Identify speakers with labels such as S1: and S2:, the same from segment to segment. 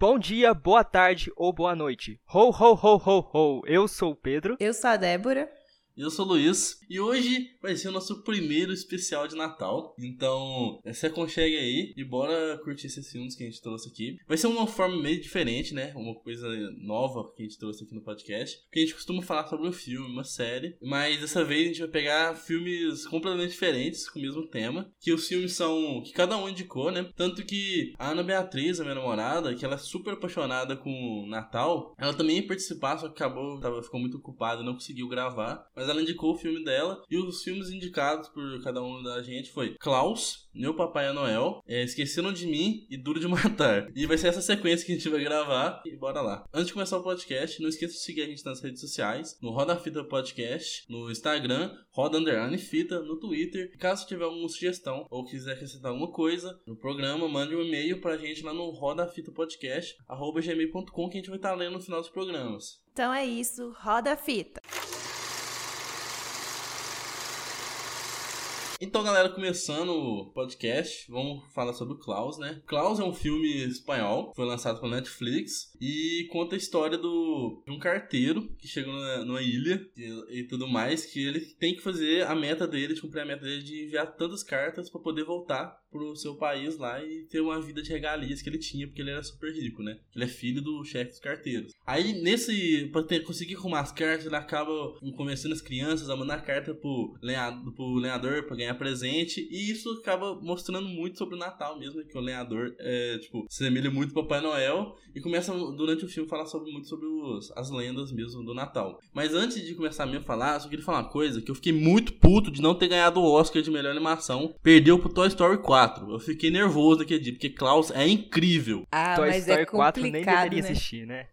S1: Bom dia, boa tarde ou boa noite. Ho, ho, ho, ho, ho. Eu sou o Pedro.
S2: Eu sou a Débora.
S3: Eu sou o Luiz e hoje vai ser o nosso primeiro especial de Natal. Então, se aconchegue aí e bora curtir esses filmes que a gente trouxe aqui. Vai ser uma forma meio diferente, né? Uma coisa nova que a gente trouxe aqui no podcast. Porque a gente costuma falar sobre um filme, uma série, mas dessa vez a gente vai pegar filmes completamente diferentes com o mesmo tema. Que os filmes são que cada um indicou, né? Tanto que a Ana Beatriz, a minha namorada, que ela é super apaixonada com Natal, ela também ia participar, só que acabou, tava, ficou muito ocupada e não conseguiu gravar. Mas mas ela indicou o filme dela. E os filmes indicados por cada um da gente foi Klaus, Meu Papai é Noel, é, Esqueceram de Mim e Duro de Matar. E vai ser essa sequência que a gente vai gravar. E bora lá. Antes de começar o podcast, não esqueça de seguir a gente nas redes sociais, no Roda Fita Podcast, no Instagram, Roda Underline Fita, no Twitter. Caso tiver alguma sugestão ou quiser acrescentar alguma coisa no programa, mande um e-mail pra gente lá no Roda Fita Podcast, arroba gmail.com, que a gente vai estar lendo no final dos programas.
S2: Então é isso, roda a fita.
S3: Então, galera, começando o podcast, vamos falar sobre o Klaus, né? Klaus é um filme espanhol, foi lançado pela Netflix e conta a história do, de um carteiro que chegou numa, numa ilha e, e, tudo mais, que ele tem que fazer a meta dele, de cumprir a meta dele de enviar tantas cartas para poder voltar pro seu país lá e ter uma vida de regalias que ele tinha, porque ele era super rico, né? Ele é filho do chefe dos carteiros. Aí, nesse, pra ter, conseguir arrumar as cartas, ele acaba convencendo as crianças a mandar carta pro lenhador, pro lenhador pra ganhar presente, e isso acaba mostrando muito sobre o Natal mesmo, que o lenhador, é, tipo, se semelha muito ao Papai Noel, e começa, durante o filme, a falar sobre, muito sobre os, as lendas mesmo do Natal. Mas antes de começar mesmo a falar, eu só queria falar uma coisa, que eu fiquei muito puto de não ter ganhado o Oscar de melhor animação. Perdeu pro Toy Story 4. 4. Eu fiquei nervoso naquele dia, porque Klaus é incrível.
S2: Ah,
S1: Toy
S2: mas
S1: Story
S2: é
S1: 4 nem deveria
S2: né?
S1: assistir, né?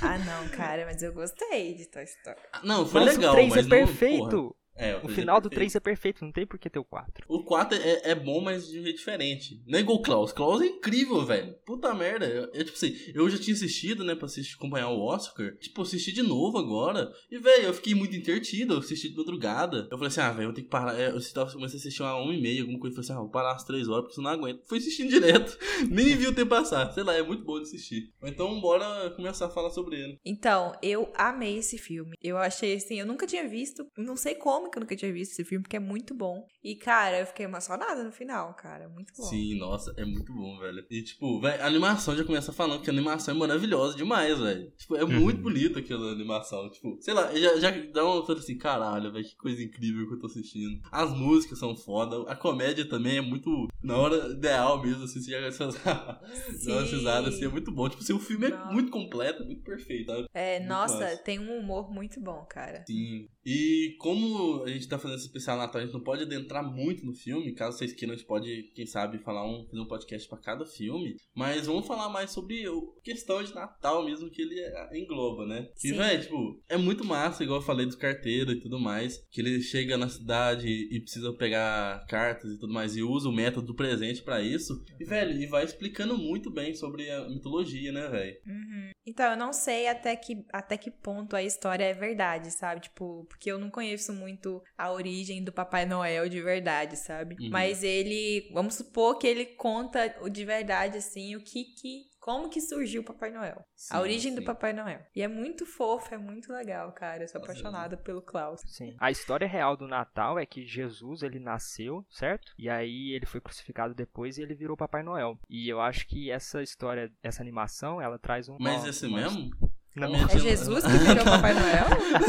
S2: Ah, não, cara, mas eu gostei de Toy Story.
S3: Não, foi
S1: Mas
S3: legal,
S1: o 3
S3: mas
S1: é
S3: não-
S1: perfeito.
S3: porra. É,
S1: o final
S3: é
S1: do
S3: perfeito.
S1: 3 é perfeito, não tem por que ter o 4.
S3: O 4 é, é bom, mas de um jeito diferente. Não é igual o Klaus. Klaus é incrível, velho. Puta merda. Eu, eu, tipo assim, eu já tinha assistido, né, pra assistir, acompanhar o Oscar. Tipo, eu assisti de novo agora. E, velho, eu fiquei muito entretido. Eu assisti de madrugada. Eu falei assim, ah, velho, eu tenho que parar. É, Eu tava- comecei a assistir uma 1 e meia, alguma coisa. Eu falei assim, ah, vou parar às 3 horas, porque senão não aguento. Fui assistindo direto. Nem vi o tempo passar. Sei lá, é muito bom de assistir. Então, bora começar a falar sobre ele.
S2: Então, eu amei esse filme. Eu achei assim, eu nunca tinha visto, não sei como que eu nunca tinha visto esse filme, porque é muito bom. E, cara, eu fiquei emocionada no final, cara. Muito bom.
S3: Sim, nossa, é muito bom, velho. E, tipo, velho, a animação já começa falando que a animação é maravilhosa demais, velho. Tipo, é muito bonito aquela animação. Tipo, sei lá, já, já dá uma coisa assim, caralho, velho, que coisa incrível que eu tô assistindo. As músicas são foda, a comédia também é muito na hora ideal mesmo, assim, você já essas dá umas risadas, assim, é muito bom. Tipo, assim, o filme é
S2: Nossa.
S3: muito completo, é muito perfeito, sabe?
S2: É,
S3: Muito
S2: nossa,
S3: massa.
S2: tem um humor muito bom, cara.
S3: Sim. E como a gente tá fazendo esse especial Natal, a gente não pode adentrar muito no filme. Caso vocês queiram, a gente pode, quem sabe, falar um, fazer um podcast pra cada filme. Mas vamos falar mais sobre o questão de Natal mesmo que ele é- engloba, né? E,
S2: Sim.
S3: velho, tipo, é muito massa, igual eu falei do carteiro e tudo mais. Que ele chega na cidade e precisa pegar cartas e tudo mais. E usa o método do presente pra isso. E, velho, ele vai explicando muito bem sobre a mitologia, né, velho?
S2: Uhum. Então, eu não sei até que, até que ponto a história é verdade, sabe? Tipo, porque eu não conheço muito a origem do Papai Noel de verdade, sabe?
S3: Uhum.
S2: Mas ele, vamos supor que ele conta o de verdade, assim, o que que. Como que surgiu o Papai Noel?
S3: Sim,
S2: a origem do
S3: sim.
S2: Papai Noel. E é muito fofo, é muito legal, cara. Eu sou apaixonada pelo Klaus.
S1: Sim. A história real do Natal é que Jesus, ele nasceu, certo? E aí ele foi crucificado depois e ele virou Papai Noel. E eu acho que essa história, essa animação, ela traz um...
S3: Mas esse
S1: uma-
S3: mesmo?
S2: É Jesus que virou Papai Noel?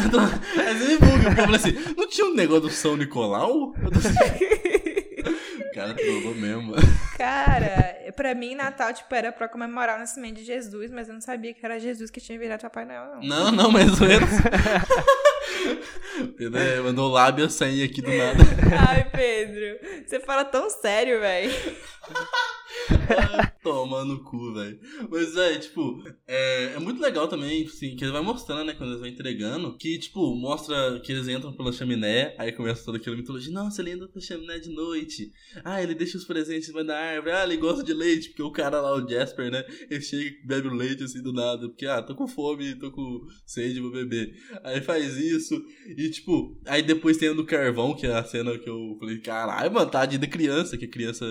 S3: Buga, porque eu falei assim, não tinha um negócio do São Nicolau? Eu tô assim, o cara trollou mesmo.
S2: Cara, pra mim, Natal, tipo, era pra comemorar o nascimento de Jesus, mas eu não sabia que era Jesus que tinha virado Papai Noel, não.
S3: Não, não, ou menos. Pedro é, mandou lábia sair aqui do nada.
S2: Ai, Pedro, você fala tão sério, velho.
S3: Toma no cu, velho. Mas, é, tipo, é, é muito legal também, assim, que ele vai mostrando, né, quando eles vão entregando, que, tipo, mostra que eles entram pela chaminé, aí começa toda aquela mitologia, nossa, ele entra pela chaminé de noite, ah, ele deixa os presentes em cima da árvore, ah, ele gosta de leite, porque o cara lá, o Jasper, né, ele chega e bebe o leite, assim, do nada, porque, ah, tô com fome, tô com sede, vou beber. Aí faz isso, e, tipo, aí depois tem a do carvão, que é a cena que eu falei, caralho, mano, tadinha da criança, que a criança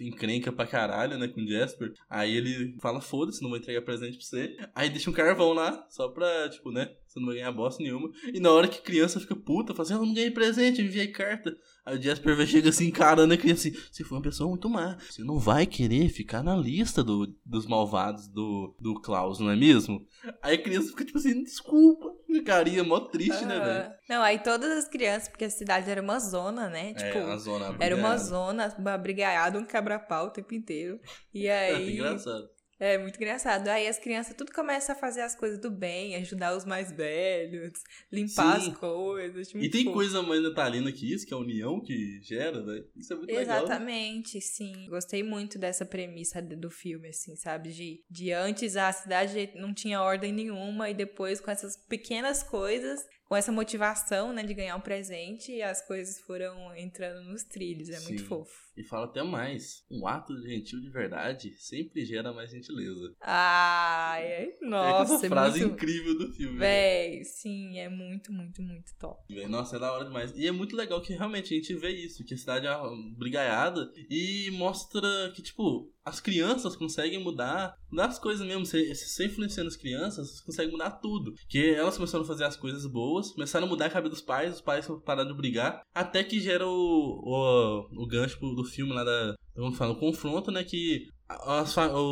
S3: encrenca pra caralho, né, com o Jasper. Aí ele fala, foda-se, não vou entregar presente pra você. Aí deixa um carvão lá, só pra, tipo, né? Você não vai ganhar bosta nenhuma. E na hora que criança fica puta, fala assim, eu não ganhei presente, eu enviei carta. Aí o Jasper vai chega assim, encarando a criança assim, você foi uma pessoa muito má. Você não vai querer ficar na lista do, dos malvados do, do Klaus, não é mesmo? Aí a criança fica tipo assim, desculpa. Carinha mó triste, né, velho?
S2: Não, aí todas as crianças, porque a cidade era uma zona, né? Tipo,
S3: é, a zona
S2: era uma zona, uma brigaiada, um quebra-pau o tempo inteiro. E
S3: É,
S2: aí.
S3: engraçado.
S2: É muito engraçado. Aí as crianças tudo começa a fazer as coisas do bem, ajudar os mais velhos, limpar
S3: Sim.
S2: as coisas.
S3: E tem
S2: fofo.
S3: coisa mais natalina que isso, que é a união que gera, velho. Isso é muito legal.
S2: Exatamente, sim. Gostei muito dessa premissa do filme, assim, sabe? De, de antes a cidade não tinha ordem nenhuma e depois com essas pequenas coisas, com essa motivação, né, de ganhar um presente, as coisas foram entrando nos trilhos. É muito
S3: Sim.
S2: fofo.
S3: E fala até mais. Um ato gentil de verdade sempre gera mais gentileza.
S2: Ai,
S3: é
S2: nossa,
S3: essa
S2: é
S3: frase
S2: muito...
S3: incrível do filme. né?
S2: Véi, sim, é muito, muito, muito top.
S3: Nossa, é da hora demais. E é muito legal que realmente a gente vê isso, que a cidade é uma brigaiada e mostra que, tipo, as crianças conseguem mudar, mudar as coisas mesmo. Se você influenciando as crianças, você consegue mudar tudo. Que elas começaram a fazer as coisas boas, começaram a mudar a cabeça dos pais, os pais pararam de brigar, até que gera o, o, o gancho do filme lá da. Vamos falar, o confronto, né? Que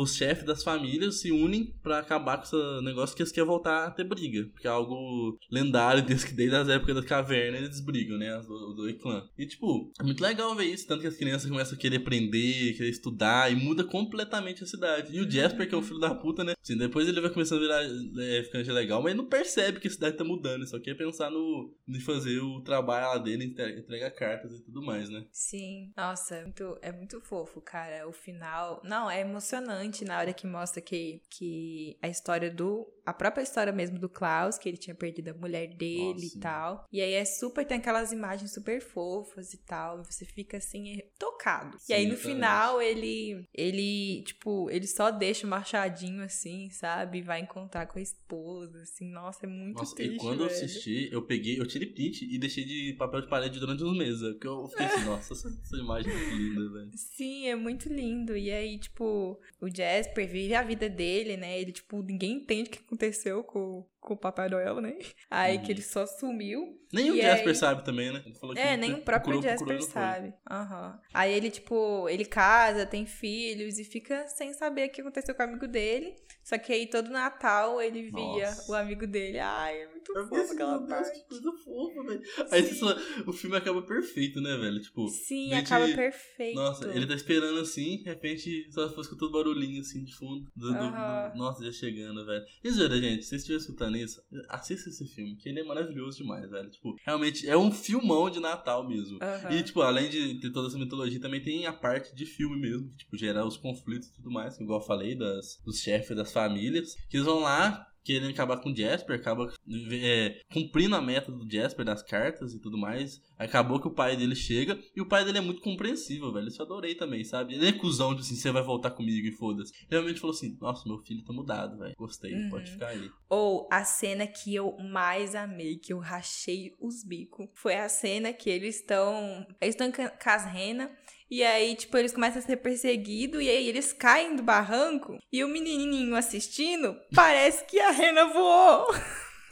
S3: os chefes das famílias se unem pra acabar com esse negócio que eles querem voltar a ter briga. Porque é algo lendário desde, que- desde as épocas da caverna eles brigam, né? as Do, do clã. E tipo, é muito legal ver isso. Tanto que as crianças começam a querer aprender, querer estudar e muda completamente a cidade. E o Jasper, que é um filho da puta, né? Assim, depois ele vai começando a virar é, ficando legal, mas ele não percebe que a cidade tá mudando. Ele só quer pensar no de fazer o trabalho lá dele, entre- entregar cartas e tudo mais, né?
S2: Sim, nossa, é muito, é muito fofo, cara. O final. Não, é emocionante na hora que mostra que, que a história do. A própria história mesmo do Klaus, que ele tinha perdido a mulher dele
S3: Nossa,
S2: e tal. E aí é super. Tem aquelas imagens super fofas e tal. E você fica assim, tocado.
S3: Sim,
S2: e aí no final ele. Ele, tipo, ele só deixa o machadinho assim, sabe? E vai encontrar com a esposa, assim. Nossa, é muito
S3: Nossa,
S2: triste.
S3: e quando eu
S2: velho.
S3: assisti, eu peguei, eu tirei print e deixei de papel de parede durante uns meses. Porque eu fiquei assim, nossa, essa, essa imagem é muito linda, velho.
S2: Sim, é muito lindo. E aí, tipo, o Jasper vive a vida dele, né? Ele, tipo, ninguém entende o que aconteceu com, com o Papai Noel, né? Aí
S3: Uhum.
S2: que ele só sumiu.
S3: Nem o Jasper
S2: aí-
S3: sabe também, né? Ele falou que
S2: É, nem o próprio
S3: procurou,
S2: Jasper
S3: procurou,
S2: sabe. Aham. Aí ele, tipo, ele casa, tem filhos e fica sem saber o que aconteceu com o amigo dele. Só que aí todo Natal ele via
S3: Nossa.
S2: o amigo dele. Ai, é muito
S3: Eu fiquei
S2: fofo
S3: assim,
S2: aquela
S3: Deus,
S2: parte.
S3: que coisa fofa, velho. Aí você só, o filme acaba perfeito, né, velho? Tipo,
S2: Sim,
S3: gente-
S2: acaba perfeito.
S3: Nossa, ele tá esperando assim, de repente só foi escutando barulhinho assim de fundo. Do, do-
S2: Aham.
S3: do- nossa, já chegando, velho. E jura, gente, se vocês estiverem escutando assista esse filme, que ele é maravilhoso demais, velho. Tipo, realmente é um filmão de Natal mesmo.
S2: Aham.
S3: E, tipo, além de ter toda essa mitologia, também tem a parte de filme mesmo, que, tipo, gerar os conflitos e tudo mais, igual eu falei, das, dos chefes das famílias, que eles vão lá querendo acabar com o Jasper, acaba é, cumprindo a meta do Jasper, das cartas e tudo mais. Acabou que o pai dele chega, e o pai dele é muito compreensível, velho. Isso eu adorei também, sabe? Ele é cuzão de assim, você vai voltar comigo e foda-se. Realmente falou assim, nossa, meu filho tá mudado, velho. Gostei,
S2: Uhum.
S3: pode ficar aí.
S2: Ou a cena que eu mais amei, que eu rachei os bicos, foi a cena que eles estão. Eles estão ca- com as renas. E aí, tipo, eles começam a ser perseguidos e aí eles caem do barranco. E o menininho assistindo, parece que a rena voou.
S3: Uhum.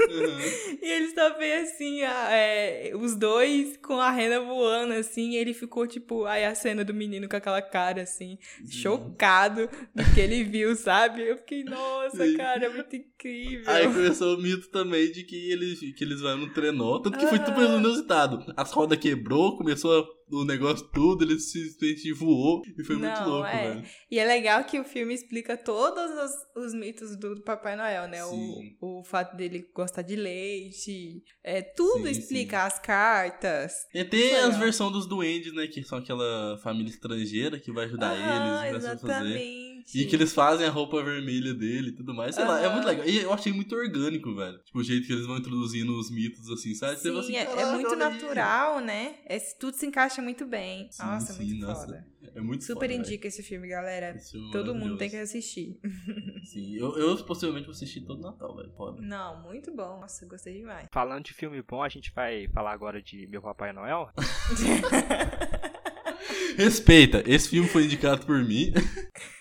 S2: E eles só vê assim, a- é, os dois com a rena voando, assim. E ele ficou, tipo, aí a cena do menino com aquela cara, assim, chocado do que ele viu, sabe? Eu fiquei, nossa,
S3: Sim.
S2: cara, é muito incrível.
S3: Aí começou o mito também de que eles, que eles vão no trenó. Tanto que foi
S2: Ah.
S3: tudo inusitado. As rodas quebrou, começou a- o negócio tudo, ele simplesmente voou e foi muito
S2: Não,
S3: louco,
S2: é.
S3: velho.
S2: E é legal que o filme explica todos os, os mitos do Papai Noel, né?
S3: Sim.
S2: O, o fato dele gostar de leite, é, tudo
S3: Sim,
S2: explica, as cartas.
S3: E tem
S2: Muito
S3: as versões dos duendes, né? Que são aquela família estrangeira que vai ajudar
S2: Aham,
S3: eles, começa a fazer. E que eles fazem a roupa vermelha dele e tudo mais. Sei lá, é muito legal. E eu achei muito orgânico, velho. Tipo, o jeito que eles vão introduzindo os mitos, assim, sabe? Você
S2: Sim,
S3: assim,
S2: é, é
S3: "Caraca,
S2: muito
S3: olha aí."
S2: natural, né? É, tudo se encaixa muito bem.
S3: Sim,
S2: nossa,
S3: sim,
S2: muito
S3: nossa.
S2: foda.
S3: É muito
S2: Super
S3: foda,
S2: indica esse filme, galera.
S3: Esse filme é
S2: Todo mundo tem que assistir.
S3: Sim, eu, eu possivelmente vou assistir todo Natal, velho. Foda.
S2: Não, muito bom. Nossa, gostei demais.
S1: Falando de filme bom, a gente vai falar agora de Meu Papai Noel.
S3: Respeita, esse filme foi indicado por mim.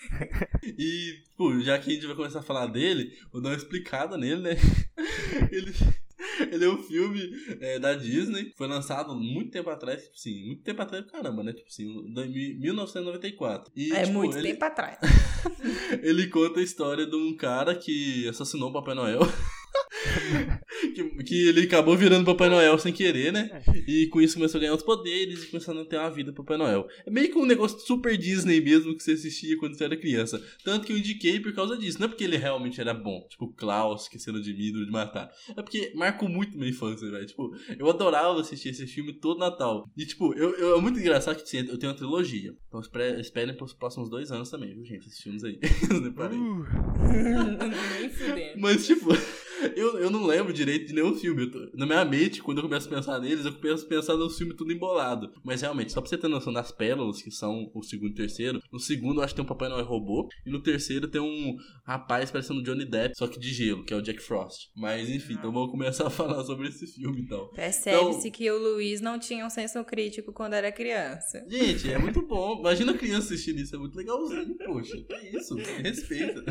S3: E, pô, já que a gente vai começar a falar dele, vou dar uma explicada nele, né? Ele, ele é um filme é, da Disney, foi lançado muito tempo atrás, tipo assim, muito tempo atrás, caramba, né? Tipo assim, em 1994. E,
S2: é
S3: tipo,
S2: muito
S3: ele,
S2: tempo atrás.
S3: ele conta a história de um cara que assassinou o Papai Noel. Que, que ele acabou virando Papai Noel sem querer, né? E com isso começou a ganhar os poderes e começando a ter uma vida Papai Noel. É meio que um negócio super Disney mesmo que você assistia quando você era criança. Tanto que eu indiquei por causa disso. Não é porque ele realmente era bom, tipo Klaus, esquecendo de mim, de matar. É porque marcou muito minha infância, velho. Tipo, eu adorava assistir esse filme todo Natal. E, tipo, eu, eu é muito engraçado que eu tenho uma trilogia. Então esperem pros próximos dois anos também, viu, gente? Esses filmes aí.
S1: Uh,
S2: Nem fudendo.
S3: Mas, tipo, eu, eu não lembro direito de nenhum filme. Tô- na minha mente, quando eu começo a pensar neles, eu começo a pensar nos filmes tudo embolado. Mas realmente, só pra você ter noção das pérolas, que são o segundo e o terceiro, no segundo eu acho que tem um Papai Noel robô, e no terceiro tem um rapaz parecendo Johnny Depp, só que de gelo, que é o Jack Frost. Mas enfim, então vamos começar a falar sobre esse filme então.
S2: Percebe-se
S3: Então-
S2: que o Luiz não tinha um senso crítico quando era criança.
S3: Gente, é muito bom. Imagina a criança assistindo isso, é muito legalzinho, poxa. Que isso, respeita.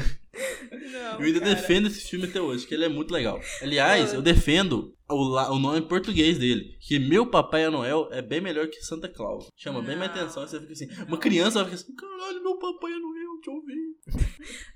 S2: Não,
S3: Eu ainda
S2: cara.
S3: defendo esse filme até hoje, que ele é muito legal. Aliás, eu defendo o, la- o nome português dele, que Meu Papai Noel é bem melhor que Santa Claus. Chama bem mais
S2: Não.
S3: atenção, você fica assim. Uma criança vai ficar assim, caralho, meu Papai Noel, eu ver.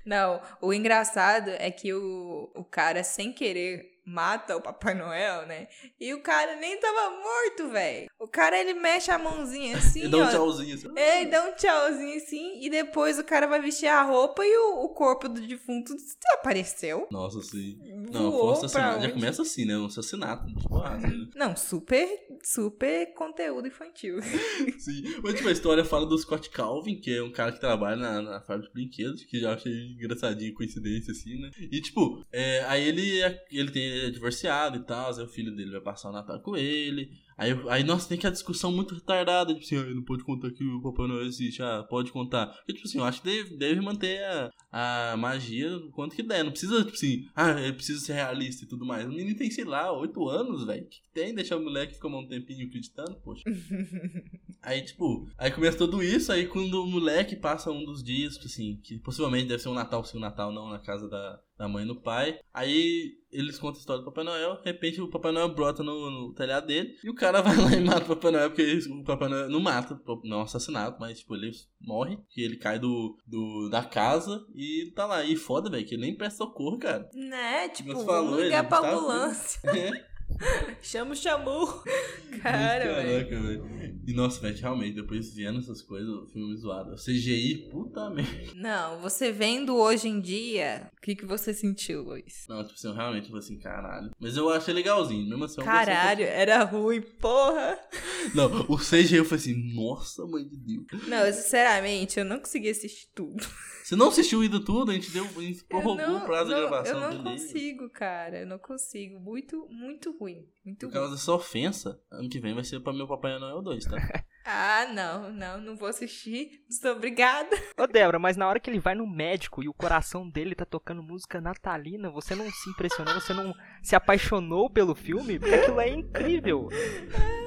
S2: Não, o engraçado é que o, o cara, sem querer, mata o Papai Noel, né? E o cara nem tava morto, velho. O cara, ele mexe a mãozinha assim,
S3: E dá um tchauzinho assim.
S2: É, e dá um tchauzinho assim, e depois o cara vai vestir a roupa e o, o corpo do defunto desapareceu.
S3: Nossa, sim. Não,
S2: Voou
S3: foi um Já começa assim, né? Um assassinato. Tipo, ah, assim,
S2: Não, super, super conteúdo infantil.
S3: Sim, mas tipo, a história fala do Scott Calvin, que é um cara que trabalha na, na fábrica de brinquedos, que já achei engraçadinho, coincidência, assim, né? E tipo, é, aí ele, é- ele tem, é divorciado e tal, aí o filho dele vai passar o Natal com ele. Aí, aí, nossa, tem que a discussão muito retardada, tipo assim, ah, não pode contar que o Papai Noel existe, ah, pode contar. Porque, tipo assim, eu acho que deve, deve manter a, a magia o quanto que der. Não precisa, tipo assim, ah, precisa ser realista e tudo mais. O menino tem, sei lá, oito anos, velho. Que tem? Deixar o moleque ficar um tempinho acreditando, poxa. Aí, tipo, aí começa tudo isso, aí quando o moleque passa um dos dias, tipo assim, que possivelmente deve ser um Natal, se um Natal não, na casa da, da mãe e do pai. Aí eles contam a história do Papai Noel, de repente o Papai Noel brota no, no telhado dele, e o cara vai lá e mata o Papai Noel, porque o Papai Noel não mata, não é um assassinato, mas tipo, ele morre, que ele cai do, do, da casa e tá lá. E foda, velho, que ele nem presta socorro, cara.
S2: Né? Tipo,
S3: Mas
S2: vamos
S3: falou,
S2: ligar
S3: ele
S2: pra
S3: tá-
S2: ambulância.
S3: É.
S2: Chama o Chamu. Cara, velho.
S3: Caraca, velho. E nossa, velho, realmente, depois vendo essas coisas, o filme é zoado. CGI, puta merda.
S2: Não, você vendo hoje em dia, o que, que você sentiu, Luiz?
S3: Não, tipo assim, eu realmente falei assim, caralho. Mas eu achei legalzinho, mesmo assim. gostei
S2: Caralho, era ruim, porra.
S3: Não, o CGI eu falei assim, nossa, mãe de Deus.
S2: Não, sinceramente, eu não consegui assistir tudo.
S3: Você não assistiu ainda tudo? A gente deu, a gente prorrogou o prazo
S2: não,
S3: de gravação
S2: eu não consigo, cara. Eu não consigo. Muito, muito ruim. Muito
S3: Por
S2: ruim.
S3: causa dessa ofensa, ano que vem vai ser pra meu Papai Noel 2, tá?
S2: Ah, não, não, não vou assistir. Estou obrigada.
S1: Ô, Débora, mas na hora que ele vai no médico e o coração dele tá tocando música natalina, você não se impressionou, você não se apaixonou pelo filme? Porque aquilo é incrível.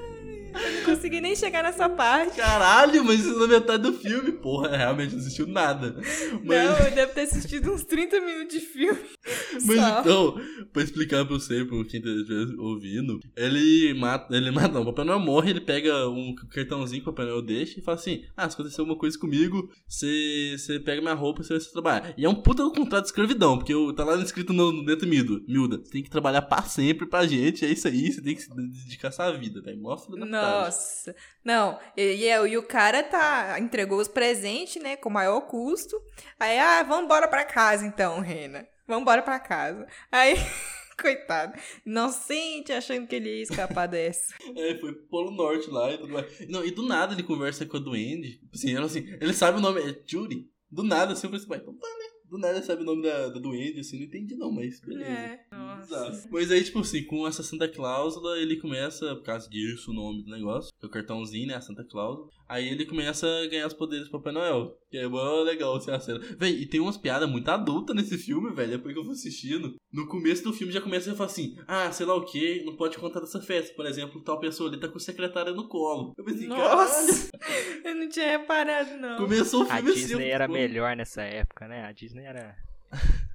S2: Eu não consegui nem chegar nessa parte.
S3: Caralho, mas isso na metade do filme. Porra, realmente não assistiu nada. Mas,
S2: Não, eu devo ter assistido uns 30 minutos de filme.
S3: mas
S2: Só.
S3: então, pra explicar pra você, pra quem estiver ouvindo, ele mata, ele mata, não, o Papai Noel morre, ele pega um cartãozinho que o Papai Noel deixa e fala assim, ah, se acontecer alguma coisa comigo, você você pega minha roupa e você vai se trabalhar. E é um puta contrato de escravidão, porque tá lá escrito no, no dentro miúdo, miúda, você tem que trabalhar pra sempre pra gente, é isso aí, você tem que se dedicar a sua vida, velho. Mostra da.
S2: Nossa. Não, e, e, e o cara tá entregou os presentes, né, com maior custo. Aí, ah, vamos embora pra casa então, Rena. Vamos embora pra casa. Aí, coitado, inocente, achando que ele ia escapar dessa.
S3: É, foi pro Polo Norte lá e tudo mais. Não, e do nada ele conversa com a Duende. Assim, ela, assim, ele sabe o nome, é Judy. Do nada, assim, eu falei assim, "Ué, então tá, né? Do nada sabe o nome da, da duende, assim, não entendi não, mas beleza.
S2: É, nossa.
S3: Mas aí, tipo assim, com essa Santa Cláusula, ele começa, por causa disso, o nome do negócio, que é o cartãozinho, né, a Santa Cláusula. Aí ele começa a ganhar os poderes do Papai Noel. Que é mó legal assim, a cena. Véi, e tem umas piadas muito adultas nesse filme, velho. Depois que eu fui assistindo. No começo do filme já começa a falar assim: ah, sei lá o que, não pode contar dessa festa. Por exemplo, tal pessoa ali tá com a secretária no colo. Eu pensei,
S2: Nossa!
S3: caralho.
S2: Eu não tinha reparado, não.
S3: Começou o
S1: A
S3: filme assim.
S1: Disney
S3: eu-
S1: era melhor nessa época, né? A Disney era.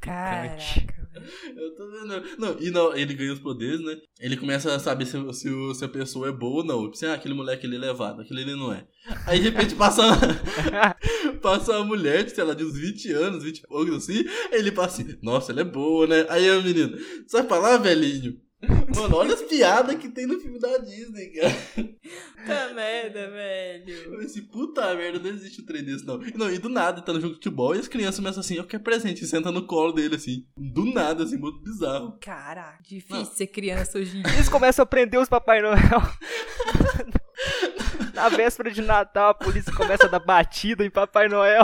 S2: Caraca. velho.
S3: Eu tô vendo. Não, e não, ele ganha os poderes, né? Ele começa a saber se, se, o- se a pessoa é boa ou não. Tipo assim, ah, aquele moleque ali é levado, aquele ali não é. Aí de repente passa passa uma mulher, de, sei lá, de uns 20 anos, 20 e poucos assim. Aí ele passa assim, nossa, ela é boa, né? Aí a menina, sai pra lá, velhinho. Mano, olha as piadas que tem no filme da Disney, cara.
S2: Puta merda,
S3: Eu
S2: velho.
S3: pensei, assim, puta merda, não existe um trem desse, não. E, não. e do nada, tá no jogo de futebol e as crianças começam assim, eu quero presente, e senta no colo dele, assim. Do nada, assim, muito bizarro.
S2: Caraca, difícil
S3: Não.
S2: ser criança hoje em dia.
S1: Eles começam a prender os Papai Noel. Na véspera de Natal, a polícia começa a dar batida em Papai Noel.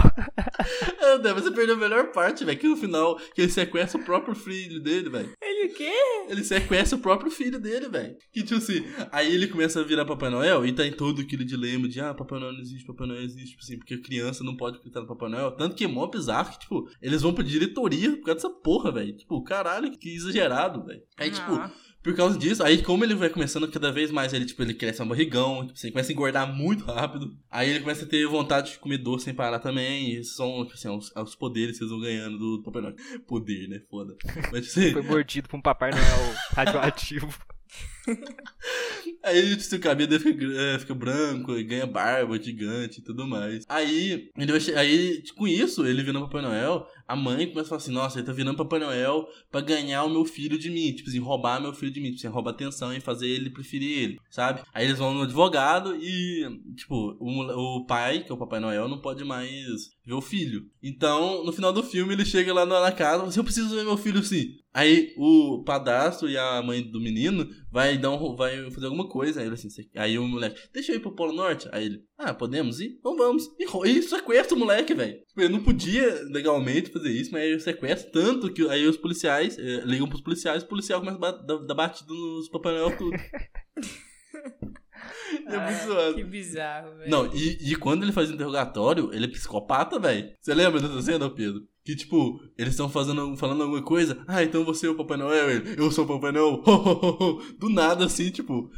S3: É, André, você perdeu a melhor parte, velho. Que no final, que ele sequestra o próprio filho dele, velho.
S2: Ele o quê?
S3: Ele sequestra o próprio filho dele, velho. Que tipo assim, aí ele começa a virar Papai Noel e tá em todo aquele dilema de ah, Papai Noel não existe, Papai Noel existe, tipo assim, porque a criança não pode acreditar no Papai Noel. Tanto que é mó bizarro que, tipo, eles vão pra diretoria por causa dessa porra, velho. Tipo, caralho, que exagerado, velho. Aí, tipo,
S2: Ah.
S3: Por causa disso, aí como ele vai começando cada vez mais, ele, tipo, ele cresce um barrigão, tipo, assim, começa a engordar muito rápido. Aí ele começa a ter vontade de comer doce sem parar também. E são, tipo assim, os, os poderes que eles vão ganhando do Papai Noel. Poder, né? Foda. Mas, tipo assim,
S1: Foi mordido por um Papai Noel radioativo.
S3: Aí o cabelo dele fica, é, fica branco, ele ganha barba gigante e tudo mais. Aí, ele vai aí com isso, ele virando Papai Noel, a mãe começa a falar assim: Nossa, ele tá virando Papai Noel pra ganhar o meu filho de mim. Tipo assim, roubar meu filho de mim. Tipo assim, roubar atenção e fazer ele preferir ele, sabe? Aí eles vão no advogado e, tipo, o, o pai, que é o Papai Noel, não pode mais ver o filho. Então, no final do filme, ele chega lá na na casa e fala assim: Eu preciso ver meu filho sim. Aí o padrasto e a mãe do menino vai dar um, vai fazer alguma coisa. Aí, ele assim, aí o moleque, deixa eu ir pro Polo Norte. Aí ele, ah, podemos ir? Então vamos. E, e sequestra o moleque, velho. Tipo, Ele não podia legalmente fazer isso, mas ele sequestra tanto que aí os policiais eh, ligam pros policiais, o policial começa a dar, dar batida nos Papai Noel tudo. é muito
S2: Ah,
S3: zoado.
S2: Que bizarro, velho.
S3: Não, e, e quando ele faz o interrogatório, ele é psicopata, velho. Você lembra dessa cena, Pedro? Que, tipo, eles estão falando alguma coisa. Ah, então você é o Papai Noel? Ele, eu sou o Papai Noel. Do nada, assim, tipo,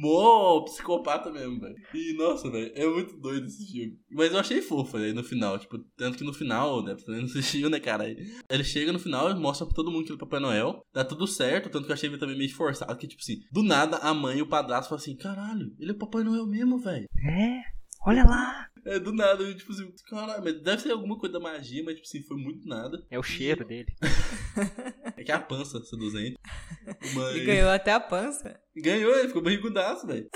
S3: mó psicopata mesmo, velho. E, nossa, velho, é muito doido esse filme. Mas eu achei fofo aí no final, tipo, tanto que no final, né, não assistiu, né, cara? Ele chega no final e mostra pra todo mundo que ele é o Papai Noel. Dá tudo certo, tanto que eu achei ele também meio forçado, que, tipo assim, do nada a mãe e o padrasto falam assim, caralho, ele é o Papai Noel mesmo, velho.
S1: É, olha lá.
S3: É, do nada, eu, tipo assim, caralho, mas deve ser alguma coisa da magia, mas, tipo assim, foi muito nada.
S1: É o cheiro dele.
S3: É que é a pança seduzente. Mas...
S2: Ele ganhou até a pança.
S3: Ganhou, ele ficou barrigudaço, velho.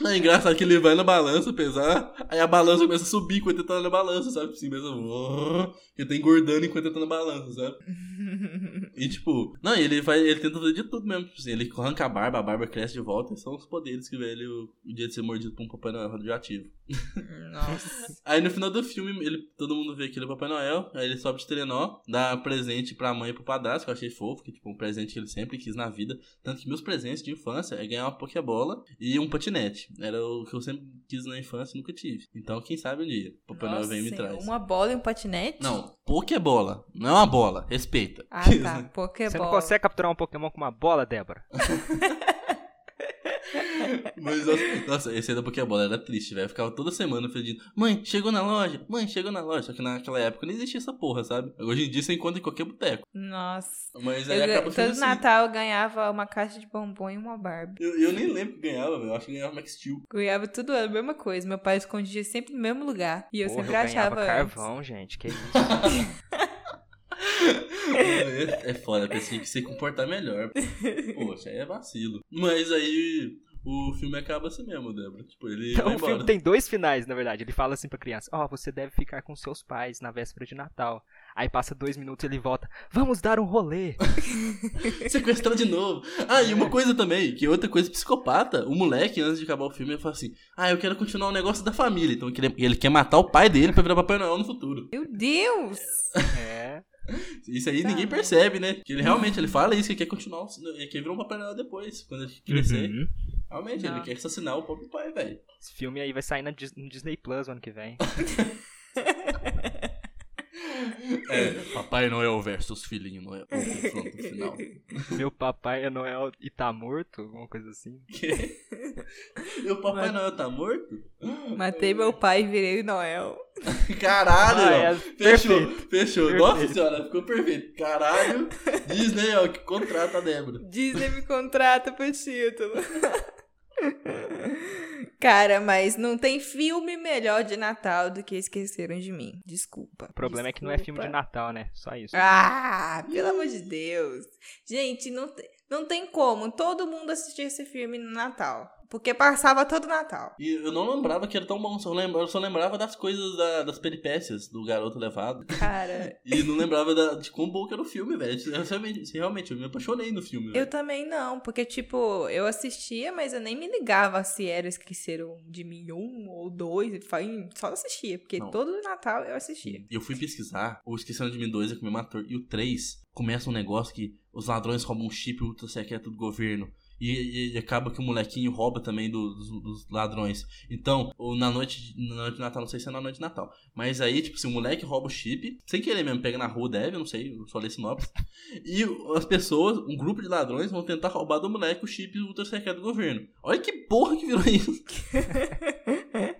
S3: Não, é engraçado que ele vai na balança pesar, aí a balança começa a subir enquanto ele tá na balança, sabe? Assim, mesmo. Ele tá engordando enquanto ele tá na balança, sabe? E tipo, não, ele vai, ele tenta fazer de tudo mesmo. Tipo assim, ele arranca a barba, a barba cresce de volta, e são os poderes que vê ele o, o dia de ser mordido por um Papai Noel radioativo.
S2: Nossa.
S3: Aí no final do filme, ele, todo mundo vê que ele é o Papai Noel, aí ele sobe de trenó, dá presente pra mãe e pro padrasto, que eu achei fofo, que tipo, um presente que ele sempre quis na vida. Tanto que meus presentes de infância é ganhar uma Pokébola e um patinete. Era o que eu sempre quis na infância e nunca tive. Então, quem sabe um dia, o Papai Noel vem e me traz.
S2: Uma bola e um patinete?
S3: Não, Pokébola. Não é uma bola, respeita.
S2: Ah, tá. Pokébola.
S1: Você não consegue capturar um Pokémon com uma bola, Débora?
S3: Mas, nossa, nossa, esse aí da Pokébola era triste, velho. Ficava toda semana pedindo, mãe, chegou na loja, mãe, chegou na loja. Só que naquela época não existia essa porra, sabe? Hoje em dia você encontra em qualquer boteco.
S2: Nossa.
S3: Mas aí
S2: Eu,
S3: acaba
S2: todo
S3: assim.
S2: Natal eu ganhava uma caixa de bombom e uma Barbie.
S3: Eu, eu nem lembro que ganhava, velho. Eu acho que ganhava Max Steel.
S2: Ganhava tudo a mesma coisa. Meu pai escondia sempre no mesmo lugar. E eu
S1: Porra,
S2: sempre
S1: eu
S2: achava.
S1: ganhava
S2: antes.
S1: carvão, gente. Que isso?
S3: é, é foda, pensei que se comportar melhor. Poxa, aí é vacilo. Mas aí o filme acaba assim mesmo, Débora. Tipo, ele
S1: Então, o
S3: embora.
S1: filme tem dois finais, na verdade. Ele fala assim pra criança: Ó, você deve ficar com seus pais na véspera de Natal. Aí passa dois minutos e ele volta: Vamos dar um rolê.
S3: Sequestrar de novo. Ah, e uma coisa também, que outra coisa psicopata, o moleque, antes de acabar o filme, ele fala assim: Ah, eu quero continuar o negócio da família. Então ele, ele quer matar o pai dele pra virar Papai Noel no futuro.
S2: Meu Deus!
S1: É.
S3: Isso aí
S2: Tá,
S3: ninguém percebe, né? Que ele realmente ele fala isso, que ele quer continuar, ele quer virar um Papai Noel depois, quando ele crescer.
S1: Uhum.
S3: Realmente, ele
S2: Não.
S3: quer assassinar o próprio pai, velho.
S1: Esse filme aí vai sair na Dis- no Disney Plus ano que vem.
S3: É, Papai Noel versus Filhinho Noel. Final.
S1: Meu papai é Noel e tá morto? Alguma coisa assim.
S3: e o Papai
S2: Mas-
S3: Noel tá morto?
S2: Matei meu pai e virei Noel.
S3: Caralho,
S1: Ah, é,
S3: Fechou,
S1: perfeito.
S3: fechou.
S1: Perfeito.
S3: Nossa senhora, ficou perfeito. Caralho. Disney, ó, que contrata a Débora.
S2: Disney me contrata pro título. Cara, mas não tem filme melhor de Natal do que Esqueceram de Mim. Desculpa.
S1: O problema é que não é filme de
S2: Desculpa.
S1: Natal, né? Só isso.
S2: Ah, pelo amor de Deus. Gente, não, te- não tem como todo mundo assistir esse filme no Natal. Porque passava todo Natal.
S3: E eu não lembrava que era tão bom, só lembra- eu só lembrava das coisas, da- das peripécias do garoto levado.
S2: Cara,
S3: E não lembrava da- de quão bom que era o filme, velho. Eu realmente, realmente, eu me apaixonei no filme,
S2: eu
S3: velho.
S2: também não. Porque, tipo, eu assistia, mas eu nem me ligava se era Esqueceram de Mim um ou dois. Só assistia. Porque
S3: Não.
S2: todo Natal eu assistia.
S3: E eu fui pesquisar, o Esquecendo de Mim 2 é com o mesmo ator, e o 3 começa um negócio que os ladrões roubam um chip ultra secreto do governo. E, e- e acaba que o molequinho rouba também do- dos, dos ladrões. Então, na noite, de- na noite de Natal, não sei se é na noite de Natal. Mas aí, tipo, se o moleque rouba o chip, sem querer mesmo, pega na rua, deve, eu não sei, eu só li sinopse. E as pessoas, um grupo de ladrões, vão tentar roubar do moleque o chip ultra secreto do governo. Olha que porra que virou isso.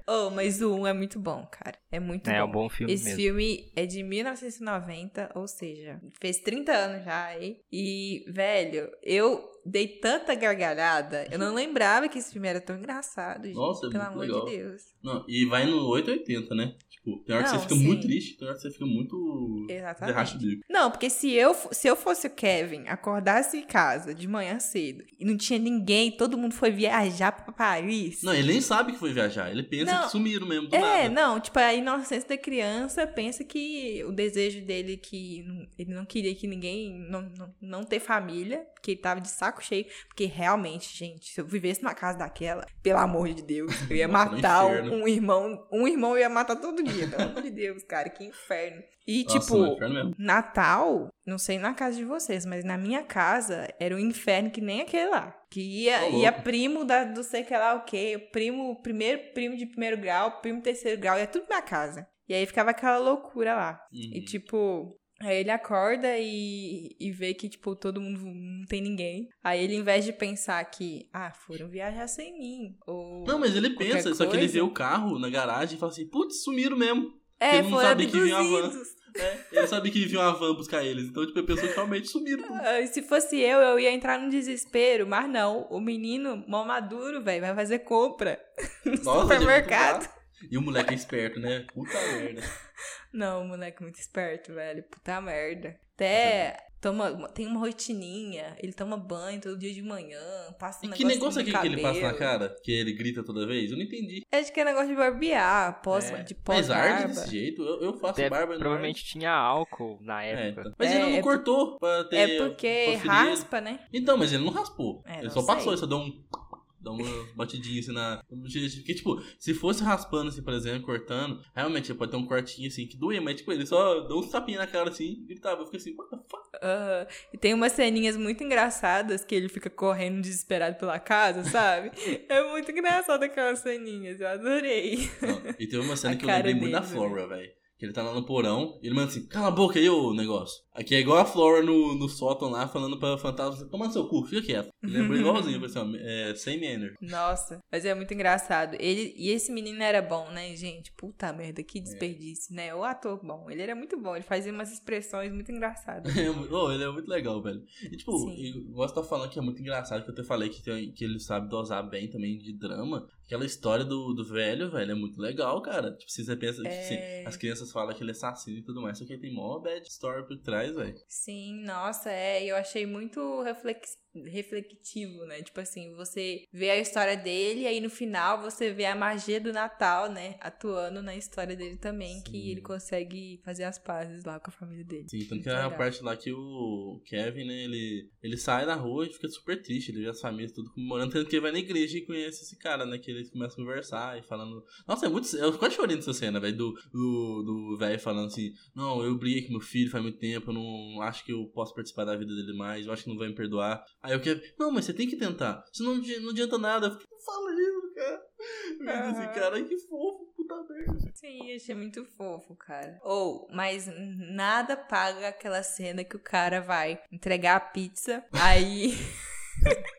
S2: Oh, mas o 1 é muito bom, cara. É muito
S1: É, é
S2: bom.
S1: um bom filme
S2: Esse
S1: mesmo.
S2: filme é de 1990, ou seja, fez 30 anos já, hein? E, velho, eu dei tanta gargalhada, eu não lembrava que esse filme era tão engraçado, gente.
S3: Nossa, é
S2: pelo amor
S3: legal.
S2: de Deus.
S3: Não, e vai no 880, né? Tipo, tem hora que
S2: Não,
S3: você fica
S2: sim.
S3: muito triste, tem hora que você fica muito.
S2: Exatamente.
S3: Bico.
S2: Não, porque se eu, se eu fosse o Kevin, acordasse em casa de manhã cedo e não tinha ninguém, todo mundo foi viajar pra Paris.
S3: Não, ele nem sabe que foi viajar, ele pensa
S2: Não.
S3: que sumiram mesmo, do
S2: É,
S3: nada.
S2: não, tipo, a inocência da criança pensa que o desejo dele que ele não queria que ninguém não, não, não ter família, que ele tava de saco cheio, porque realmente, gente, se eu vivesse numa casa daquela, pelo amor de Deus, eu ia
S3: Nossa, no
S2: matar
S3: inferno.
S2: um irmão, um irmão eu ia matar todo dia, pelo amor de Deus, cara, que inferno. E
S3: Nossa,
S2: tipo,
S3: inferno mesmo.
S2: Natal, não sei na casa de vocês, mas na minha casa era um inferno que nem aquele lá. Que ia,
S3: Ô,
S2: ia primo da, do sei que lá o quê, primo, primeiro primo de primeiro grau, primo de terceiro grau, ia tudo na casa. E aí ficava aquela loucura lá. E
S3: Uhum.
S2: tipo, aí ele acorda e, e vê que, tipo, todo mundo não tem ninguém. Aí ele, em vez de pensar que, ah, foram viajar sem mim. Ou.
S3: Não, mas ele pensa, só que ele
S2: coisa.
S3: vê o carro na garagem e fala assim, putz, sumiram mesmo.
S2: é,
S3: ele não sabia que vinha uma van. É, ele sabia que vinha uma van buscar eles. Então, tipo, a pessoa realmente sumiram.
S2: Ah, Se fosse eu, eu ia entrar num desespero, mas não. O menino, mó maduro, velho, vai fazer compra no
S3: Nossa,
S2: supermercado.
S3: E o moleque é esperto, né? Puta merda.
S2: Não, o moleque é muito esperto, velho. Puta merda. Até toma, tem uma rotininha. Ele toma banho todo dia de manhã, passa um
S3: E que
S2: negócio
S3: é aquele que ele passa na cara? Que ele grita toda vez? Eu não entendi.
S2: Acho que é negócio de barbear, pós,
S1: É.
S2: de
S3: Mas arde desse jeito? Eu, eu faço
S1: Deve-
S3: barba
S1: provavelmente tinha álcool na.
S3: É,
S1: época.
S3: então. Mas
S2: É,
S3: ele não
S2: é por-
S3: cortou pra ter.
S2: É porque raspa, né?
S3: Então, mas ele não raspou.
S2: É,
S3: ele
S2: não
S3: só passou,
S2: sei.
S3: ele só deu um. Dá uma batidinha assim na. Porque, tipo, se fosse raspando, assim, por exemplo, cortando, realmente pode ter um cortinho assim que doía, mas, tipo, ele só deu um tapinha na cara assim e gritava. Eu fiquei assim, what the fuck?
S2: Aham. E tem umas ceninhas muito engraçadas que ele fica correndo desesperado pela casa, sabe? é muito engraçado aquelas ceninhas, eu adorei.
S3: Não, E teve uma cena que eu lembrei muito da
S2: dele,
S3: Flora, velho. Que ele tá lá no porão, e ele manda assim, cala a boca aí, ô negócio. Aqui é igual a Flora no, no sótão lá, falando pra fantasma, toma no seu cu, fica quieto. Lembrou igualzinho, assim, ó, é, sem manner.
S2: Nossa, mas é muito engraçado. Ele e esse menino era bom, né, gente? Puta merda, que desperdício, né? O ator bom, ele era muito bom, ele fazia umas expressões muito engraçadas.
S3: oh, ele é muito legal, velho. E tipo, você tá falando que é muito engraçado, que eu até falei que, tem- que ele sabe dosar bem também de drama. Aquela história do, do velho, velho, é muito legal, cara. Tipo, se você pensa que
S2: É.
S3: assim, as crianças falam que ele é assassino e tudo mais, só que ele tem mó bad story por trás, velho.
S2: Sim, nossa, é, eu achei muito reflex... refletivo, né? Tipo assim, você vê a história dele e aí no final você vê a magia do Natal, né? Atuando na história dele também,
S3: Sim.
S2: que ele consegue fazer as pazes lá com a família dele.
S3: Sim, tanto que é a parte lá que o Kevin, né, ele, ele sai na rua e fica super triste, ele vê as famílias tudo comemorando, tanto que ele vai na igreja e conhece esse cara, né, que eles começam a conversar e falando... Nossa, é muito... Eu quase chorei nessa cena, velho, do velho falando assim, não, eu briguei com meu filho faz muito tempo, eu não acho que eu posso participar da vida dele mais, eu acho que não vai me perdoar. Aí o Kevin, não, mas você tem que tentar, senão não, não adianta nada. Eu fiquei, não fala isso, cara. Eu assim,
S2: Aham.
S3: cara, que fofo, puta merda.
S2: Sim, achei muito fofo, cara. Ou, mas nada paga aquela cena que o cara vai entregar a pizza, aí.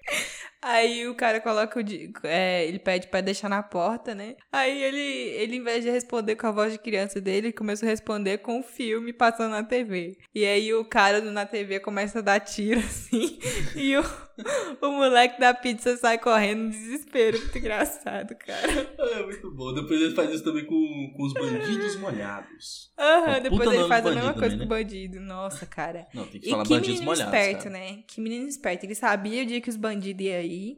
S2: Aí o cara coloca o. É, ele pede pra deixar na porta, né? Aí ele, ele, em vez de responder com a voz de criança dele, ele começa a responder com o filme passando na TV. E aí o cara na TV começa a dar tiro, assim. E o, o moleque da pizza sai correndo no desespero. Muito engraçado, cara.
S3: É muito bom. Depois ele faz isso também com, com os bandidos molhados.
S2: Aham,
S3: Puta
S2: depois ele faz a mesma coisa
S3: também,
S2: com o bandido. Nossa, cara.
S3: Não, tem que
S2: E
S3: falar
S2: que
S3: bandidos
S2: menino
S3: molhados.
S2: esperto,
S3: cara.
S2: né? Que menino esperto. Ele sabia o dia que os bandidos iam ir.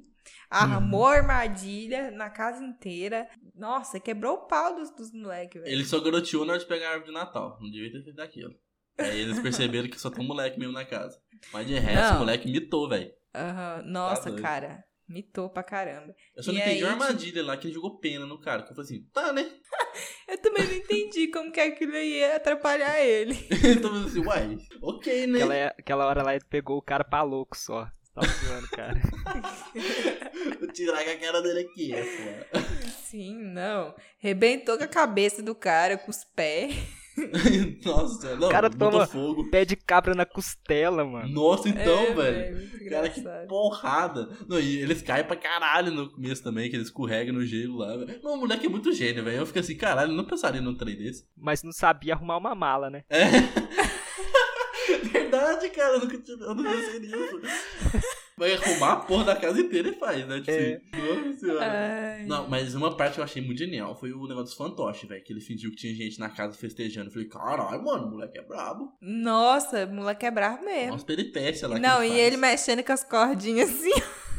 S2: Armou armadilha na casa inteira. Nossa, quebrou o pau dos, dos moleques, velho.
S3: Ele só garoteou na hora de pegar a árvore de Natal. Não devia ter feito aquilo. Aí eles perceberam que só tem um moleque mesmo na casa. Mas de resto,
S2: Não.
S3: o moleque mitou, velho.
S2: Aham, Nossa,
S3: Tá
S2: cara. Mitou pra caramba.
S3: Eu só
S2: E
S3: não entendi
S2: aí,
S3: a armadilha lá que ele jogou pena no cara. Que eu falei assim, tá, né?
S2: Eu também não entendi como que aquilo ia atrapalhar ele.
S3: então eu falei assim, uai, ok, né?
S1: Aquela, aquela hora lá ele pegou o cara pra louco só. Tava zoando, cara.
S3: Vou tirar com a cara dele aqui, é, pô.
S2: Sim, não. Rebentou com a cabeça do cara, com os pés.
S3: Nossa, não,
S1: O cara toma-
S3: fogo.
S1: Pé de cabra na costela, mano.
S3: Nossa, então,
S2: É,
S3: velho.
S2: muito
S3: Cara, que porrada. Não, e eles caem pra caralho no começo também, que eles escorregam no gelo lá. Não, o moleque é muito gênio, velho. Eu fico assim, caralho, eu não pensaria num trem desse.
S1: Mas não sabia arrumar uma mala, né?
S3: É. Verdade, cara, eu nunca tinha, eu não pensei nisso. Vai arrumar a porra da casa inteira e faz, né? Tipo
S1: É.
S3: assim. Não, mas uma parte que eu achei muito genial foi o negócio dos fantoches, velho. Que ele fingiu que tinha gente na casa festejando. Eu falei, caralho, mano, o moleque é brabo.
S2: Nossa, o moleque é bravo mesmo.
S3: Nossa, peripécia lá que
S2: Não, e
S3: faz.
S2: ele mexendo com as cordinhas assim.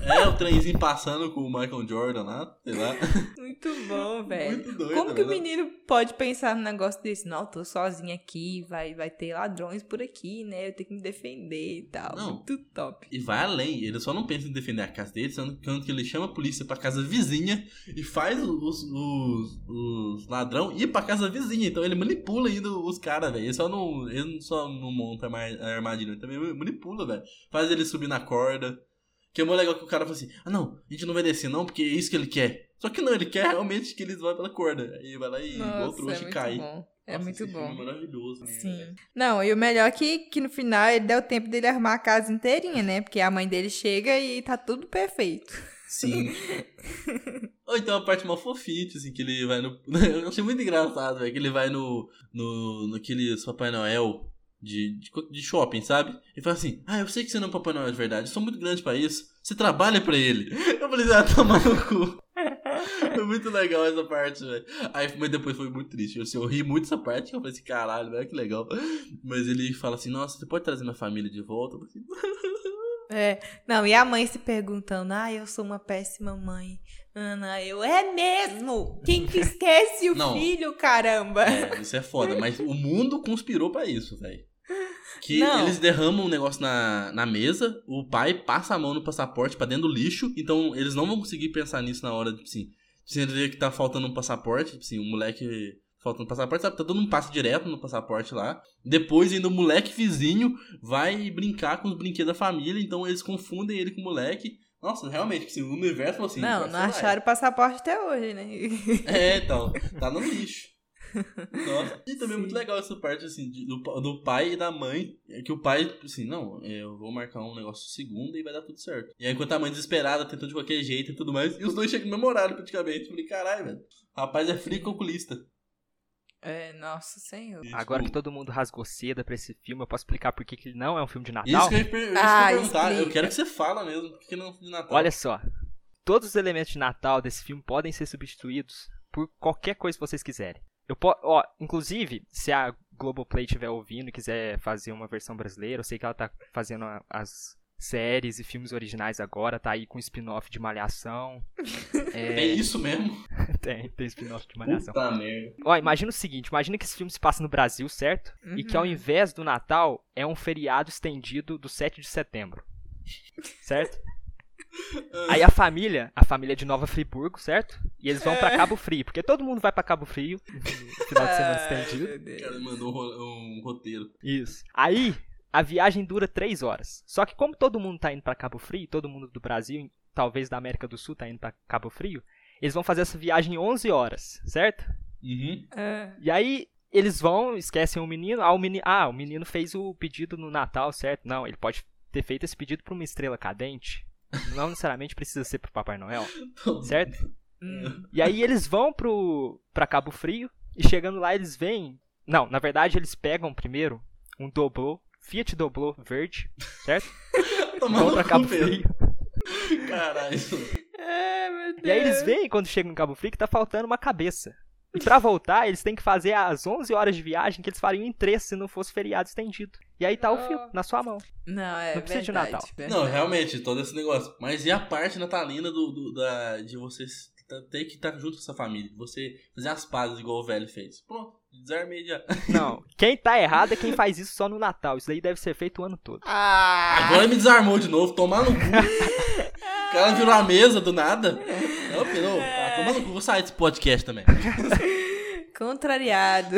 S3: É, o trenzinho passando com o Michael Jordan lá, sei lá.
S2: Muito bom, velho.
S3: Muito doido,
S2: Como que o
S3: velho.
S2: menino pode pensar num negócio desse? Não, tô sozinho aqui, vai, vai ter ladrões por aqui, né? Eu tenho que me defender e tal.
S3: Não.
S2: Muito top.
S3: E vai além, ele só não pensa em defender a casa dele, sendo que ele chama a polícia pra casa vizinha e faz os, os, os ladrão ir pra casa vizinha. Então ele manipula ainda os caras, velho. Ele só não. Ele só não monta mar- a armadilha, ele também manipula, velho. Faz ele subir na corda. Que é muito legal que o cara fala assim: ah não, a gente não vai descer não, porque é isso que ele quer. Só que não, ele quer realmente que eles vão pela corda. Aí vai lá e igual
S2: Nossa, é
S3: trouxa e
S2: muito
S3: cai.
S2: bom. É
S3: Nossa,
S2: muito
S3: filme
S2: bom.
S3: é maravilhoso. né?
S2: Sim. Não, e o melhor é que, que no final ele deu tempo dele arrumar a casa inteirinha, né? Porque a mãe dele chega e tá tudo perfeito.
S3: Sim. Ou então a parte mal fofinha, assim, que ele vai no. Eu achei muito engraçado, velho. Que ele vai no. no naqueles Papai Noel de, de, de shopping, sabe? E fala assim: Ah, eu sei que você não é um Papai Noel de verdade, eu sou muito grande pra isso. Você trabalha pra ele. Eu falei, ah, toma no cu. Foi muito legal essa parte, velho. Aí, mas depois foi muito triste. Assim, eu ri muito dessa parte, eu falei assim, caralho, velho, que legal. Mas ele fala assim, nossa, você pode trazer minha família de volta? Eu assim,
S2: É. Não, e a mãe se perguntando: ah, eu sou uma péssima mãe. Ana, eu, é mesmo? Quem que esquece o
S3: Não.
S2: filho, caramba?
S3: É, isso é foda, mas o mundo conspirou pra isso, velho. Que
S2: Não.
S3: eles derramam um negócio na, na mesa, o pai passa a mão no passaporte pra dentro do lixo, então eles não vão conseguir pensar nisso na hora, tipo assim, se ele vê que tá faltando um passaporte, tipo assim, o moleque faltando um passaporte, sabe, tá dando um passo direto no passaporte lá. Depois ainda o moleque vizinho vai brincar com os brinquedos da família, então eles confundem ele com o moleque. Nossa, realmente, assim, o universo assim,
S2: não, não acharam o passaporte até hoje, né?
S3: É, então, tá no lixo. Nossa, e também é
S2: Sim.
S3: muito legal essa parte, assim, de- do, do pai e da mãe. é Que o pai, assim, não, eu vou marcar um negócio segunda e vai dar tudo certo. E aí, enquanto a mãe desesperada, tentou de qualquer jeito e tudo mais, e os dois chegam no mesmo horário, praticamente. Eu falei, caralho, velho. Rapaz é frio e calculista.
S2: É, nossa senhor.
S3: E,
S1: Agora que
S3: tipo,
S1: todo mundo rasgou seda pra esse filme, eu posso explicar por que que ele não é um filme de Natal?
S3: Isso que eu ia, per- que eu
S2: Ah,
S3: perguntar. Eu
S2: explica.
S3: quero que você fala mesmo, porque não é um filme de Natal.
S1: Olha só, todos os elementos de Natal desse filme podem ser substituídos por qualquer coisa que vocês quiserem. Eu po ó, inclusive, se a Globoplay estiver ouvindo e quiser fazer uma versão brasileira, eu sei que ela tá fazendo as séries e filmes originais agora, tá aí com spin-off de Malhação.
S3: É... é isso mesmo?
S1: tem, tem spin-off de Malhação.
S3: Puta merda.
S1: Ó, imagina o seguinte, imagina que esse filme se passa no Brasil, certo? Uhum. E que ao uhum. invés do Natal, é um feriado estendido do 7 de setembro. Certo? Aí a família, a família de Nova Friburgo, certo? E eles vão é. para Cabo Frio, porque todo mundo vai para Cabo Frio no final de semana estendido.
S3: O cara mandou um roteiro.
S1: Isso. Aí a viagem dura três horas. Só que como todo mundo tá indo para Cabo Frio, todo mundo do Brasil, talvez da América do Sul tá indo para Cabo Frio, eles vão fazer essa viagem em 11 horas, certo?
S3: Uhum.
S2: É.
S1: E aí eles vão, esquecem o menino, ah o menino, ah, o menino fez o pedido no Natal, certo? Não, ele pode ter feito esse pedido para uma estrela cadente. Não necessariamente precisa ser pro Papai Noel, certo?
S2: Hum.
S1: E aí eles vão pro para Cabo Frio e chegando lá eles veem, não, na verdade eles pegam primeiro um doblô Fiat Doblô verde, certo?
S3: Vão
S1: pra Cabo Frio.
S3: Caralho.
S2: É, meu Deus.
S1: E aí eles veem quando chegam em Cabo Frio que tá faltando uma cabeça. E pra voltar, eles têm que fazer as 11 horas de viagem que eles fariam em 3 se não fosse feriado estendido. E aí tá o filme, na sua mão.
S2: Não, é
S1: Não precisa
S2: verdade,
S1: de Natal.
S2: Verdade.
S3: Não, realmente, todo esse negócio. Mas e a parte natalina do, do da, de vocês ter que estar junto com essa família? Você fazer as pazes igual o velho fez. Pronto. Desarmei já.
S1: Não, quem tá errado é quem faz isso só no Natal. Isso daí deve ser feito o ano todo.
S2: Ah.
S3: Agora me desarmou de novo, tomar no cu. o cara virou a mesa do nada. Não, não. Ah, toma no cu, vou sair desse podcast também.
S2: Contrariado.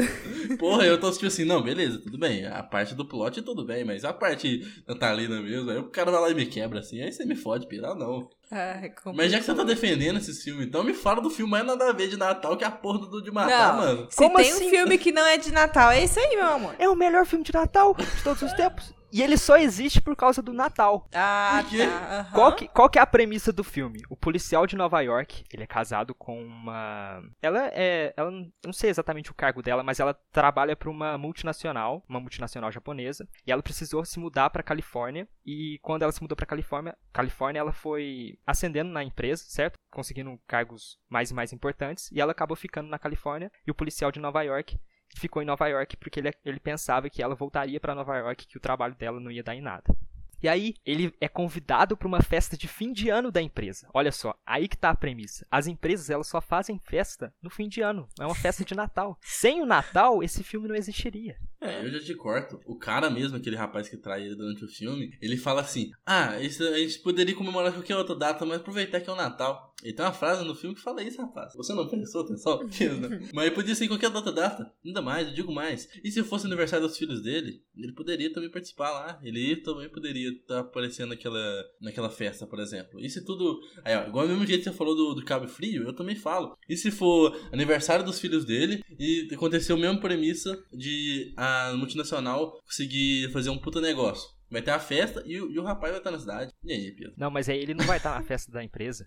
S3: Porra, eu tô tipo assim, não, beleza, tudo bem. A parte do plot tudo bem, mas a parte natalina mesmo, aí o cara vai lá e me quebra assim, aí você me fode, pirar não.
S2: Ah, é
S3: mas já que você tá defendendo esse filme, então me fala do filme mais nada a ver de Natal que a porra do de matar,
S2: não,
S3: mano.
S2: Se
S1: Como
S2: tem
S1: assim?
S2: um filme que não é de Natal, é esse aí, meu amor.
S1: É o melhor filme de Natal de todos os tempos. E ele só existe por causa do Natal.
S2: Ah, tá. aham.
S1: Qual que, qual que é a premissa do filme? O policial de Nova York, ele é casado com uma. Ela é. Ela não não sei exatamente o cargo dela, mas ela trabalha para uma multinacional, uma multinacional japonesa. E ela precisou se mudar para Califórnia. E quando ela se mudou para Califórnia, Califórnia, ela foi ascendendo na empresa, certo? Conseguindo cargos mais e mais importantes. E ela acabou ficando na Califórnia. E o policial de Nova York ficou em Nova York porque ele, ele pensava que ela voltaria para Nova York, que o trabalho dela não ia dar em nada. E aí, ele é convidado para uma festa de fim de ano da empresa. Olha só, aí que tá a premissa. As empresas, elas só fazem festa no fim de ano. É uma festa de Natal. Sem o Natal, esse filme não existiria.
S3: É, eu já te corto. O cara mesmo, aquele rapaz que trai ele durante o filme, ele fala assim: Ah, isso a gente poderia comemorar qualquer outra data, mas aproveitar que é o Natal. E tem uma frase no filme que fala isso, rapaz. Você não prestou atenção? Fiz, né? Mas podia ser em qualquer outra data. Ainda mais, eu digo mais. E se fosse aniversário dos filhos dele, ele poderia também participar lá. Ele também poderia estar aparecendo naquela, naquela festa, por exemplo. E se tudo. Aí, ó, igual o mesmo jeito que você falou do, do Cabo Frio, eu também falo. E se for aniversário dos filhos dele e aconteceu a mesma premissa de a multinacional conseguir fazer um puta negócio? Vai ter a festa e o, e o rapaz vai estar na cidade. E aí, Pedro?
S1: Não, mas aí ele não vai estar na festa da empresa.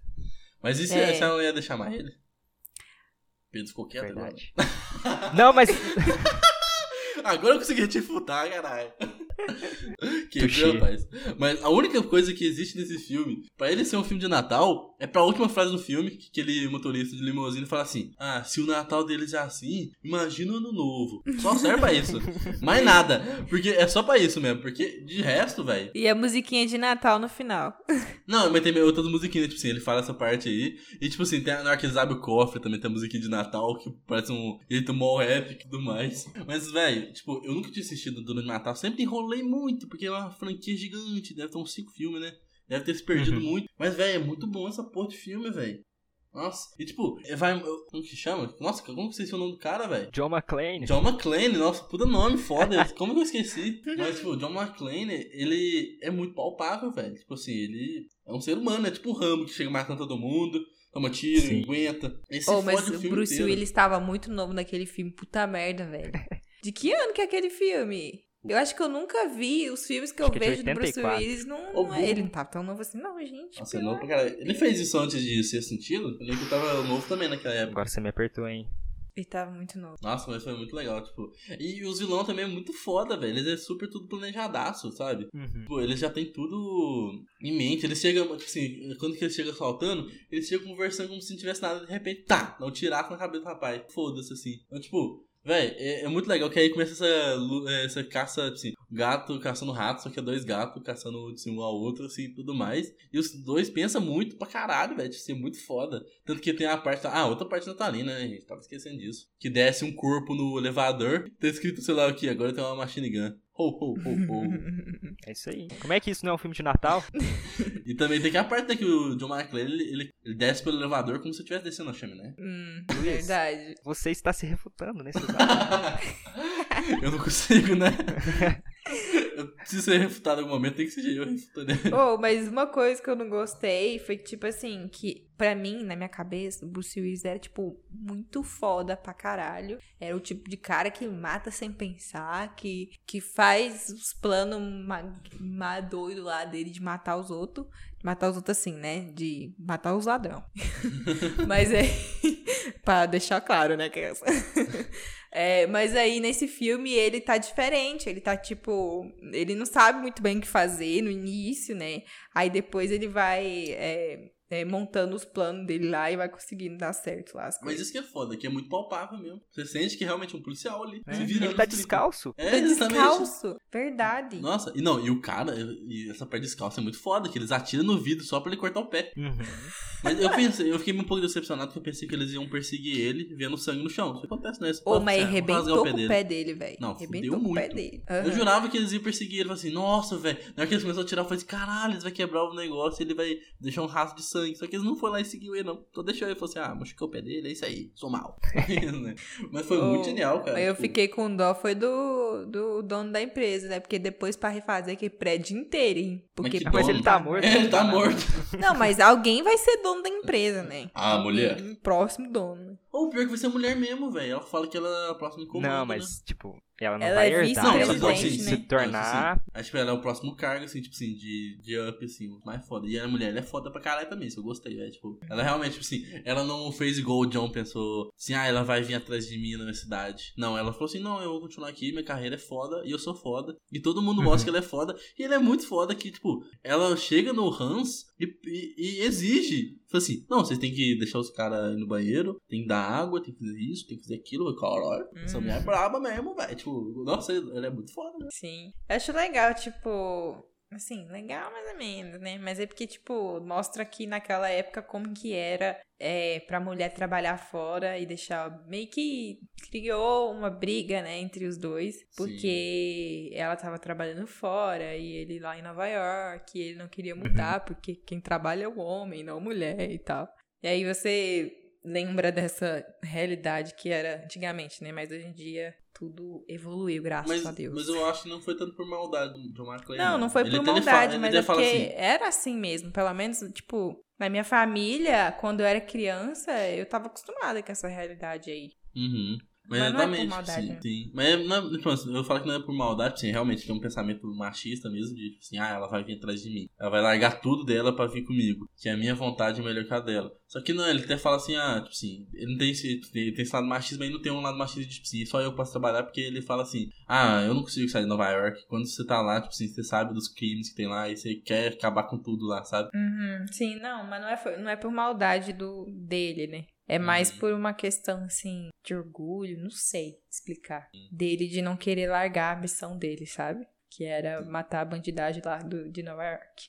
S3: Mas e se,
S2: É.
S3: ela não ia deixar mais ele? Pedro ficou quieto
S1: Verdade. Não, mas.
S3: agora. Agora eu consegui te futar, caralho. que
S1: Touché.
S3: rapaz. Mas a única coisa que existe nesse filme, pra ele ser um filme de Natal, é pra última frase do filme, que aquele motorista de limusine fala assim: Ah, se o Natal deles é assim, imagina o ano novo. Só serve pra isso. Mais nada. Porque é só pra isso mesmo. Porque de resto, velho.
S2: E a musiquinha de Natal no final.
S3: Não, mas tem outras musiquinhas, tipo assim, ele fala essa parte aí. E tipo assim, tem, na hora que eles abrem o cofre também tem a musiquinha de Natal, que parece um jeito mó épico e tudo mais. Mas, velho, tipo, eu nunca tinha assistido durante o Natal, sempre enrolei muito, porque é uma franquia gigante, deve ter uns 5 filmes, né? Deve ter se perdido
S1: Uhum.
S3: muito. Mas, velho, é muito bom essa porra de filme, velho. Nossa, e tipo, é, vai. Como que chama? Nossa, como que vocês o nome do cara, velho?
S1: John McClane.
S3: John McClane, nossa, puta nome foda. Como que eu esqueci? Mas, tipo, o John McClane, ele é muito palpável, velho. Tipo assim, ele é um ser humano, é tipo o Rambo que chega matando todo mundo, toma tiro,
S1: Sim.
S3: aguenta. Esse
S2: Oh, mas o
S3: filme
S2: Bruce
S3: inteiro.
S2: Willis estava muito novo naquele filme. Puta merda, velho. De que ano que é aquele filme? Eu acho que eu nunca vi os filmes que
S1: Acho
S2: eu
S1: que é de
S2: vejo do Bruce
S1: 84.
S2: Willis. Não, é- ele não tava tão novo assim, não, gente.
S3: Nossa, é
S2: pelo
S3: novo pra caralho. Ele fez isso antes de ser sentido? Eu lembro que eu tava novo também naquela época.
S1: Agora você me apertou, hein?
S2: Ele tava muito novo.
S3: Nossa, mas foi muito legal, tipo. E os vilões também é muito foda, velho. Eles é super tudo planejadaço, sabe?
S1: Uhum.
S3: Tipo, eles já tem tudo em mente. Eles chegam, tipo assim, quando que eles chegam saltando, eles chegam conversando como se não tivesse nada, de repente, tá, dá um tiraço na cabeça do rapaz. Foda-se, assim. Então, tipo, Véi, é, é muito legal que aí começa essa, é, essa caça, assim, gato caçando rato, só que é dois gatos caçando assim, um ao outro, assim, e tudo mais. E os dois pensam muito pra caralho, velho, tipo, assim, muito foda. Tanto que tem a parte, ah, outra parte natalina, né, gente, tava esquecendo disso. Que desce um corpo no elevador, tá escrito, sei lá o que, agora tem uma machine gun. Ho, ho, ho, ho.
S1: É isso aí. Como é que isso não é um filme de Natal?
S3: e também tem que a parte que o John McClane, ele, ele, ele desce pelo elevador como se estivesse descendo a chaminé.
S2: Hum, verdade.
S1: Você está se refutando nesse
S3: eu não consigo, né? Eu preciso ser refutado em algum momento, tem que ser eu refutando.
S2: Oh, mas uma coisa que eu não gostei foi que, tipo assim, que pra mim, na minha cabeça, o Bruce Willis era, tipo, muito foda pra caralho. Era o tipo de cara que mata sem pensar, que, que faz os planos ma, ma doido lá dele de matar os outros. Matar os outros assim, né? De matar os ladrão. mas é. pra deixar claro, né? Que é essa. É, mas aí nesse filme ele tá diferente, ele tá tipo. Ele não sabe muito bem o que fazer no início, né? Aí depois ele vai é, é, montando os planos dele lá e vai conseguindo dar certo lá as
S3: Mas isso que é foda, que é muito palpável mesmo. Você sente que realmente é um policial ali.
S1: É,
S3: se virando
S1: Ele tá
S3: trinta.
S1: descalço.
S3: É,
S2: Tá
S3: exatamente.
S2: descalço, verdade.
S3: Nossa, e não, e o cara, e essa parte descalça é muito foda, que eles atiram no vidro só pra ele cortar o pé.
S1: Uhum.
S3: Mas eu pensei, eu fiquei um pouco decepcionado porque eu pensei que eles iam perseguir ele vendo sangue no chão. Isso acontece, né?
S2: Ô, mas arrebentou o pé dele, velho.
S3: Não,
S2: Arrebentou com o pé
S3: muito.
S2: dele.
S3: Eu
S2: Aham.
S3: jurava que eles iam perseguir ele. Eu falei assim, nossa, velho. Na hora que eles começaram a tirar, eu falei assim, caralho, eles vão quebrar o negócio ele vai deixar um rastro de sangue. Só que eles não foram lá e seguiu ele, não. Só deixou ele e falou assim, ah, machucou o pé dele, é isso aí, sou mal. Mas foi muito
S2: Ô,
S3: genial, cara.
S2: Eu
S3: Tipo,
S2: fiquei com dó, foi do, do dono da empresa, né? Porque depois pra refazer aquele prédio inteirinho. Porque
S3: que
S1: Mas
S3: dono?
S1: ele tá morto.
S3: É, ele tá morto.
S2: Não, mas alguém vai ser dono da empresa, né?
S3: Ah, mulher.
S2: Um próximo dono.
S3: Ou pior que vai ser mulher mesmo, velho. Ela fala que ela é a próxima comando,
S1: Não,
S3: né?
S1: mas, tipo, ela não
S2: Ela
S1: vai
S2: é
S1: herdar.
S3: Não,
S1: ela
S3: sim,
S1: vai
S3: sim,
S2: vice-presidente,
S3: sim.
S1: se
S2: né?
S1: tornar.
S3: Não, sim, sim. Acho que ela é o próximo cargo, assim, tipo assim, de, de up, assim, mais foda. E a mulher, ela é foda pra caralho também, isso eu gostei, velho. Tipo, ela realmente, tipo assim, ela não fez igual o John pensou, assim, ah, ela vai vir atrás de mim na minha cidade. Não, ela falou assim, não, eu vou continuar aqui, minha carreira é foda, e eu sou foda. E todo mundo mostra que ela é foda. E ela é muito foda que, tipo, ela chega no Hans e, e, e exige. Fala assim, não, vocês têm que deixar os caras ir no banheiro, tem que dar água, tem que fazer isso, tem que fazer aquilo. Caralho, essa
S2: Hum.
S3: mulher é braba mesmo, velho. Tipo, nossa, ela é muito foda, né?
S2: Sim. Eu acho legal, tipo. Assim, legal mais ou menos, né? Mas é porque, tipo, mostra que naquela época como que era é, pra mulher trabalhar fora e deixar. Meio que criou uma briga, né, entre os dois. Porque ela tava trabalhando fora e ele lá em Nova York, e ele não queria mudar, porque quem trabalha é o homem, não a mulher e tal. E aí você lembra dessa realidade que era antigamente, né? Mas hoje em dia tudo evoluiu, graças
S3: Mas,
S2: a Deus.
S3: mas eu acho que não foi tanto por maldade do John McClane.
S2: Não, não foi
S3: Ele
S2: por maldade, mas é porque
S3: assim,
S2: era assim mesmo. Pelo menos, tipo, na minha família, quando eu era criança, eu tava acostumada com essa realidade aí.
S3: Uhum. Mas,
S2: Mas não é por maldade,
S3: sim, sim. Mas é- não é- tipo assim, eu falo que não é por maldade, sim, realmente tem um pensamento machista mesmo, de tipo assim, ah, ela vai vir atrás de mim. Ela vai largar tudo dela pra vir comigo. Que a minha vontade é melhor que a dela. Só que não, ele até fala assim, ah, tipo assim, ele não tem esse, ele tem esse lado machista, mas ele não tem um lado machista de tipo assim, só eu posso trabalhar, porque ele fala assim, ah, eu não consigo sair de Nova York. Quando você tá lá, tipo assim, você sabe dos crimes que tem lá e você quer acabar com tudo lá, sabe?
S2: Uhum, sim, não, mas não é, não é por maldade do dele, né? É mais
S3: Uhum.
S2: por uma questão, assim, de orgulho, não sei explicar. Dele de não querer largar a missão dele, sabe? Que era matar a bandidagem lá do, de Nova York.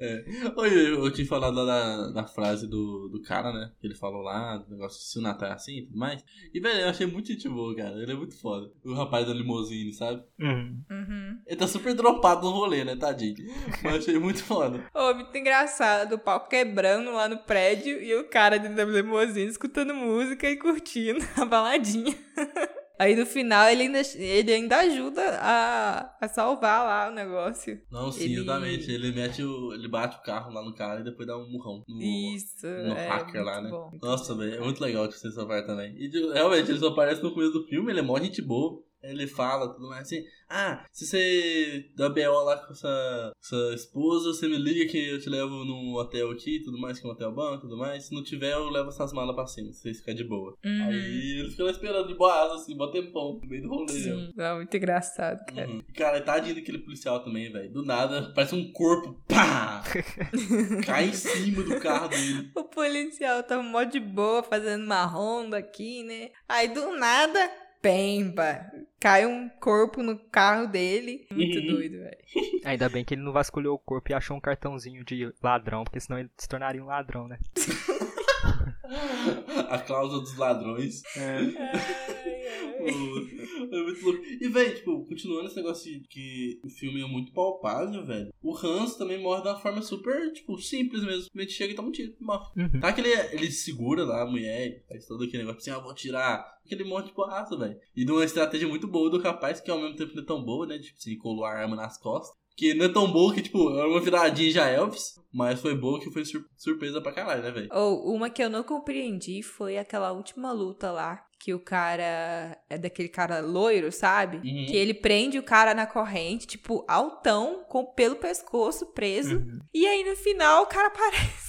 S3: É. Oi, eu, eu tinha falado lá da, da frase do, do cara, né? Que ele falou lá, do negócio se o Natal é assim e tudo mais. E, velho, eu achei muito gente boa, cara. Ele é muito foda. O rapaz da limousine, sabe?
S1: Uhum.
S2: Uhum.
S3: Ele tá super dropado no rolê, né, tadinho? Mas eu achei muito foda.
S2: Ô, muito engraçado, o pau quebrando lá no prédio e o cara dentro da limousine escutando música e curtindo a baladinha. Aí no final ele ainda, ele ainda ajuda a, a salvar lá o negócio.
S3: Não, sim,
S2: Ele-
S3: exatamente. Ele mete o. Ele bate o carro lá no cara e depois dá um murrão. No,
S2: Isso.
S3: no
S2: é
S3: hacker lá, né?
S2: bom,
S3: Nossa, velho, é muito legal que você parte também. E realmente, ele só aparece no começo do filme, ele é mó gente boa. Ele fala tudo mais assim, ah, se você dá BO lá com essa, essa esposa, você me liga que eu te levo num hotel aqui, tudo mais, que é um hotel bom, tudo mais. Se não tiver, eu levo essas malas pra cima, vocês ficarem de boa.
S2: Uhum.
S3: Aí ele fica lá esperando de boa assim, bom tempão, no meio do rolê.
S2: Sim, é muito engraçado, cara.
S3: Uhum. Cara, tadinho daquele policial também, velho. Do nada, parece um corpo, pá! Cai em cima do carro dele.
S2: O policial tava mó de boa fazendo uma ronda aqui, né? Aí do nada pemba. Cai um corpo no carro dele. Muito
S3: Uhum.
S2: doido, velho.
S1: Ainda bem que ele não vasculhou o corpo e achou um cartãozinho de ladrão, porque senão ele se tornaria um ladrão, né?
S3: A cláusula dos ladrões. Pô, é muito louco. E, velho, tipo, continuando esse negócio de que o filme é muito palpável, velho. O Hans também morre de uma forma super, tipo, simples mesmo. Simplesmente chega e toma um tiro e morre.
S1: Uhum.
S3: Tá que ele, ele segura lá a mulher, faz todo aquele negócio assim, ah, vou tirar. Aquele monte de porrada, velho. E de uma estratégia muito boa do rapaz, que ao mesmo tempo não é tão boa, né? Tipo, assim, colou a arma nas costas. Que não é tão boa que, tipo, era uma viradinha já Elvis. Mas foi boa que foi sur- surpresa pra caralho, né, velho?
S2: Ou uma que eu não compreendi foi aquela última luta lá. Que o cara é daquele cara loiro, sabe?
S3: Uhum.
S2: Que ele prende o cara na corrente, tipo, altão, com pelo pescoço preso.
S1: Uhum.
S2: E aí no final o cara aparece.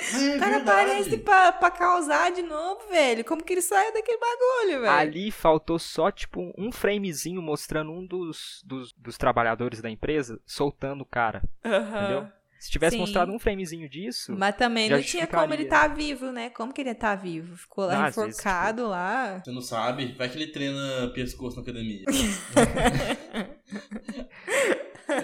S3: É
S2: O cara
S3: verdade.
S2: aparece pra, pra causar de novo, velho. Como que ele saiu daquele bagulho, velho?
S1: Ali faltou só, tipo, um framezinho mostrando um dos, dos, dos trabalhadores da empresa soltando o cara,
S2: Aham.
S1: entendeu? Se tivesse
S2: Sim.
S1: mostrado um framezinho disso,
S2: Mas também não tinha como ele tá vivo, né? Como que ele tá vivo? Ficou lá
S1: Ah, às vezes,
S2: enforcado lá.
S3: Você não sabe? Vai que ele treina pescoço na academia.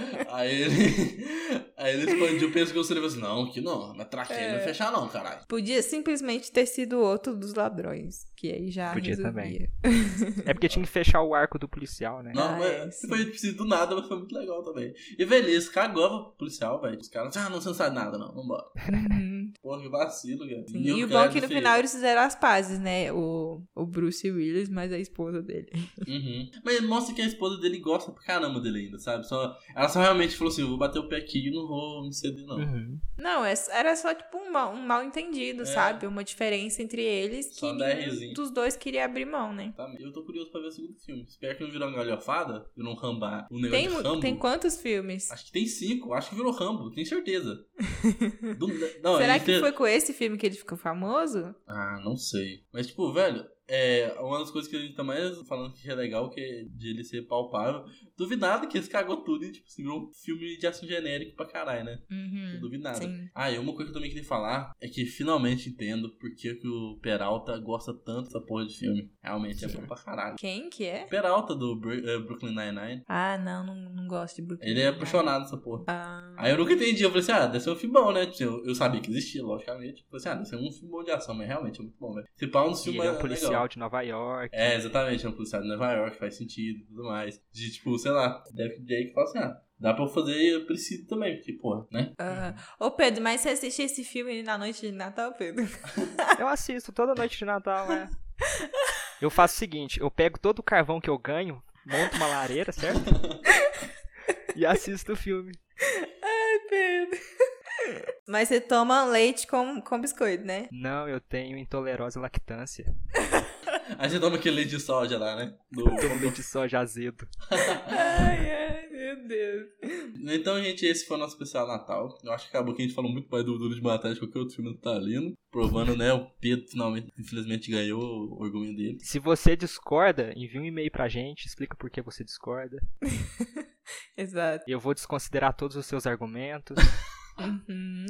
S3: aí ele. Aí ele expandiu o pescoço e ele falou assim: Não, que não, na traqueia não
S2: É.
S3: vai fechar, não, caralho.
S2: Podia simplesmente ter sido outro dos ladrões. Que aí já
S1: Podia
S2: resolvia.
S1: é porque tinha que fechar o arco do policial, né?
S3: Não,
S2: Ah,
S3: mas
S2: é,
S3: foi tipo, do nada, mas foi muito legal também. E esse cagou pro policial, velho. Os caras, ah, não, você não sabe nada, não, vambora.
S2: Uhum.
S3: Porra, que vacilo, cara.
S2: Sim, E, o bom é que no final eles fizeram as pazes, né? O, o Bruce Willis, mas a esposa dele.
S3: Uhum. Mas mostra que a esposa dele gosta pra caramba dele ainda, sabe? Só, ela só realmente falou assim: eu vou bater o pé aqui e não vou me ceder, não.
S1: Uhum.
S2: Não, é- era só tipo um mal, um mal entendido,
S3: É.
S2: sabe? Uma diferença entre eles que
S3: Só um
S2: nenhum dos dois queria abrir mão, né?
S3: Tá, Eu tô curioso pra ver o segundo filme. Espero que não virou uma galhofada, virou um rambar. Um negócio
S2: Tem,
S3: de Rambo.
S2: tem quantos filmes?
S3: Acho que tem cinco, acho que virou Rambo, tenho certeza. Do- não,
S2: Será que
S3: tem-
S2: foi com esse filme que ele ficou famoso?
S3: Ah, não sei. Mas, tipo, velho, é uma das coisas que a gente tá mais falando que é legal, que é de ele ser palpável. Duvidado que esse cagou tudo e, tipo, assim, virou um filme de ação genérico pra caralho, né?
S2: Uhum.
S3: Duvidado.
S2: Sim.
S3: Ah, e uma coisa que eu também queria falar é que finalmente entendo por que, que o Peralta gosta tanto dessa porra de filme. Realmente é bom pra caralho.
S2: Quem que é?
S3: Peralta do Bru- eh, Brooklyn Nine-Nine,
S2: Ah, não, não, não gosto de Brooklyn.
S3: ele é apaixonado nessa porra.
S2: Ah,
S3: Aí eu nunca entendi, eu falei assim, ah, deve ser um filme bom, né? Eu, eu sabia que existia, logicamente. Eu falei assim, ah, deve ser um filme bom de ação, mas realmente é muito bom, velho. Se pá, um dos
S1: E
S3: filmes
S1: ele é um
S3: é
S1: policial
S3: legal.
S1: de Nova York.
S3: É, exatamente, é um policial de Nova York, faz sentido e tudo mais. De, tipo, sei lá, David Jake fala assim, ah, dá pra eu fazer, eu preciso também, porque, porra, né?
S2: ah. Ô, Pedro, mas você assiste esse filme na noite de Natal, Pedro?
S1: Eu assisto toda noite de Natal, né? Eu faço o seguinte, eu pego todo o carvão que eu ganho, monto uma lareira, certo? E assisto o filme.
S2: Ai, Pedro. Mas você toma leite com, com biscoito, né?
S1: Não, eu tenho intolerância à lactância.
S3: Aí você toma aquele leite de soja lá, né? Do...
S1: Tomo leite de soja azedo.
S2: Ai, ai, meu Deus.
S3: Então, gente, esse foi o nosso especial Natal. Eu acho que acabou que a gente falou muito mais do Duro de Matar de qualquer outro filme do Talino. Provando, né, o Pedro finalmente, infelizmente, ganhou o orgulho dele.
S1: Se você discorda, envie um e-mail pra gente, explica por que você discorda.
S2: Exato.
S1: Eu vou desconsiderar todos os seus argumentos.
S2: Uhum.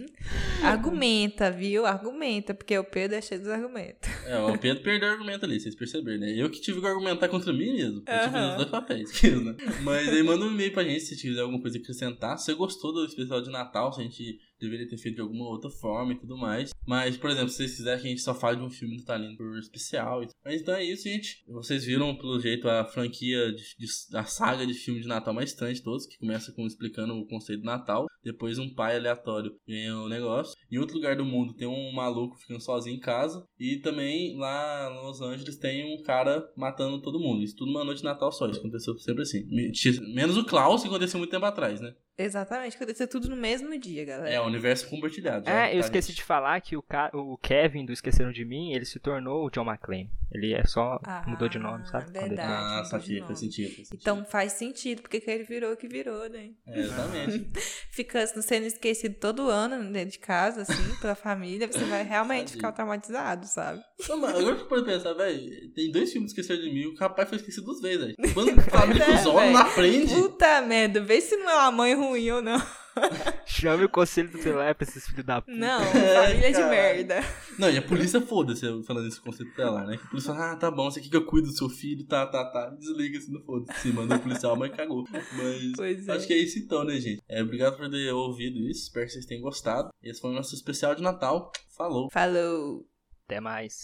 S2: Argumenta, viu? Argumenta, porque o Pedro é cheio dos argumentos.
S3: É, o Pedro perdeu o argumento ali, vocês perceberam, né? Eu que tive que argumentar contra mim mesmo. Eu tive os dois papéis, né? Mas aí manda um e-mail pra gente se tiver alguma coisa a acrescentar. Se você gostou do especial de Natal, se a gente deveria ter feito de alguma outra forma e tudo mais. Mas, por exemplo, se vocês quiserem que a gente só fale de um filme do Talino por especial. Mas então é isso, gente. Vocês viram, pelo jeito, a franquia, de, de- a saga de filme de Natal mais estranha de todos, que começa com explicando o conceito do Natal. Depois um pai aleatório ganha o negócio. Em outro lugar do mundo tem um maluco ficando sozinho em casa. E também lá em Los Angeles tem um cara matando todo mundo. Isso tudo numa noite de Natal só. Isso aconteceu sempre assim. Me- Menos o Klaus, que aconteceu muito tempo atrás, né?
S2: Exatamente, aconteceu tudo no mesmo dia, galera.
S3: É, o universo compartilhado. já,
S1: É, eu
S3: tá,
S1: esqueci
S3: gente?
S1: de falar que o, Ca- o Kevin do Esqueceram de Mim, ele se tornou o John McClane. Ele é só mudou de nome, sabe? Ele-
S2: verdade.
S3: Ah,
S2: de
S3: saquei,
S2: nome.
S3: faz sentido. faz sentido.
S2: Então faz sentido, porque que ele virou o que virou, né?
S3: É, exatamente.
S2: Fica sendo esquecido todo ano dentro de casa, assim, pela família, você vai realmente ficar traumatizado, sabe?
S3: Não, mas agora que eu pude pensar, velho, tem dois filmes que esqueceram de mim, o rapaz foi esquecido duas vezes, velho. Quando família
S2: é,
S3: com os olhos
S2: velho.
S3: não aprende.
S2: Puta merda, vê se não é uma mãe ruim ou não.
S1: Chame o conselho tutelar pra esses filhos da puta.
S2: Não,
S3: É,
S2: família de merda.
S3: Não, e a polícia foda-se falando esse conceito tutelar, né? Que a polícia fala, ah, tá bom, você quer que eu cuido do seu filho, tá, tá, tá. Desliga se não foda-se. Se manda o policial, mas cagou. Mas
S2: Pois é.
S3: acho que é isso então, né, gente? É, obrigado por ter ouvido isso. Espero que vocês tenham gostado. Esse foi o nosso especial de Natal. Falou!
S2: Falou.
S1: Até mais.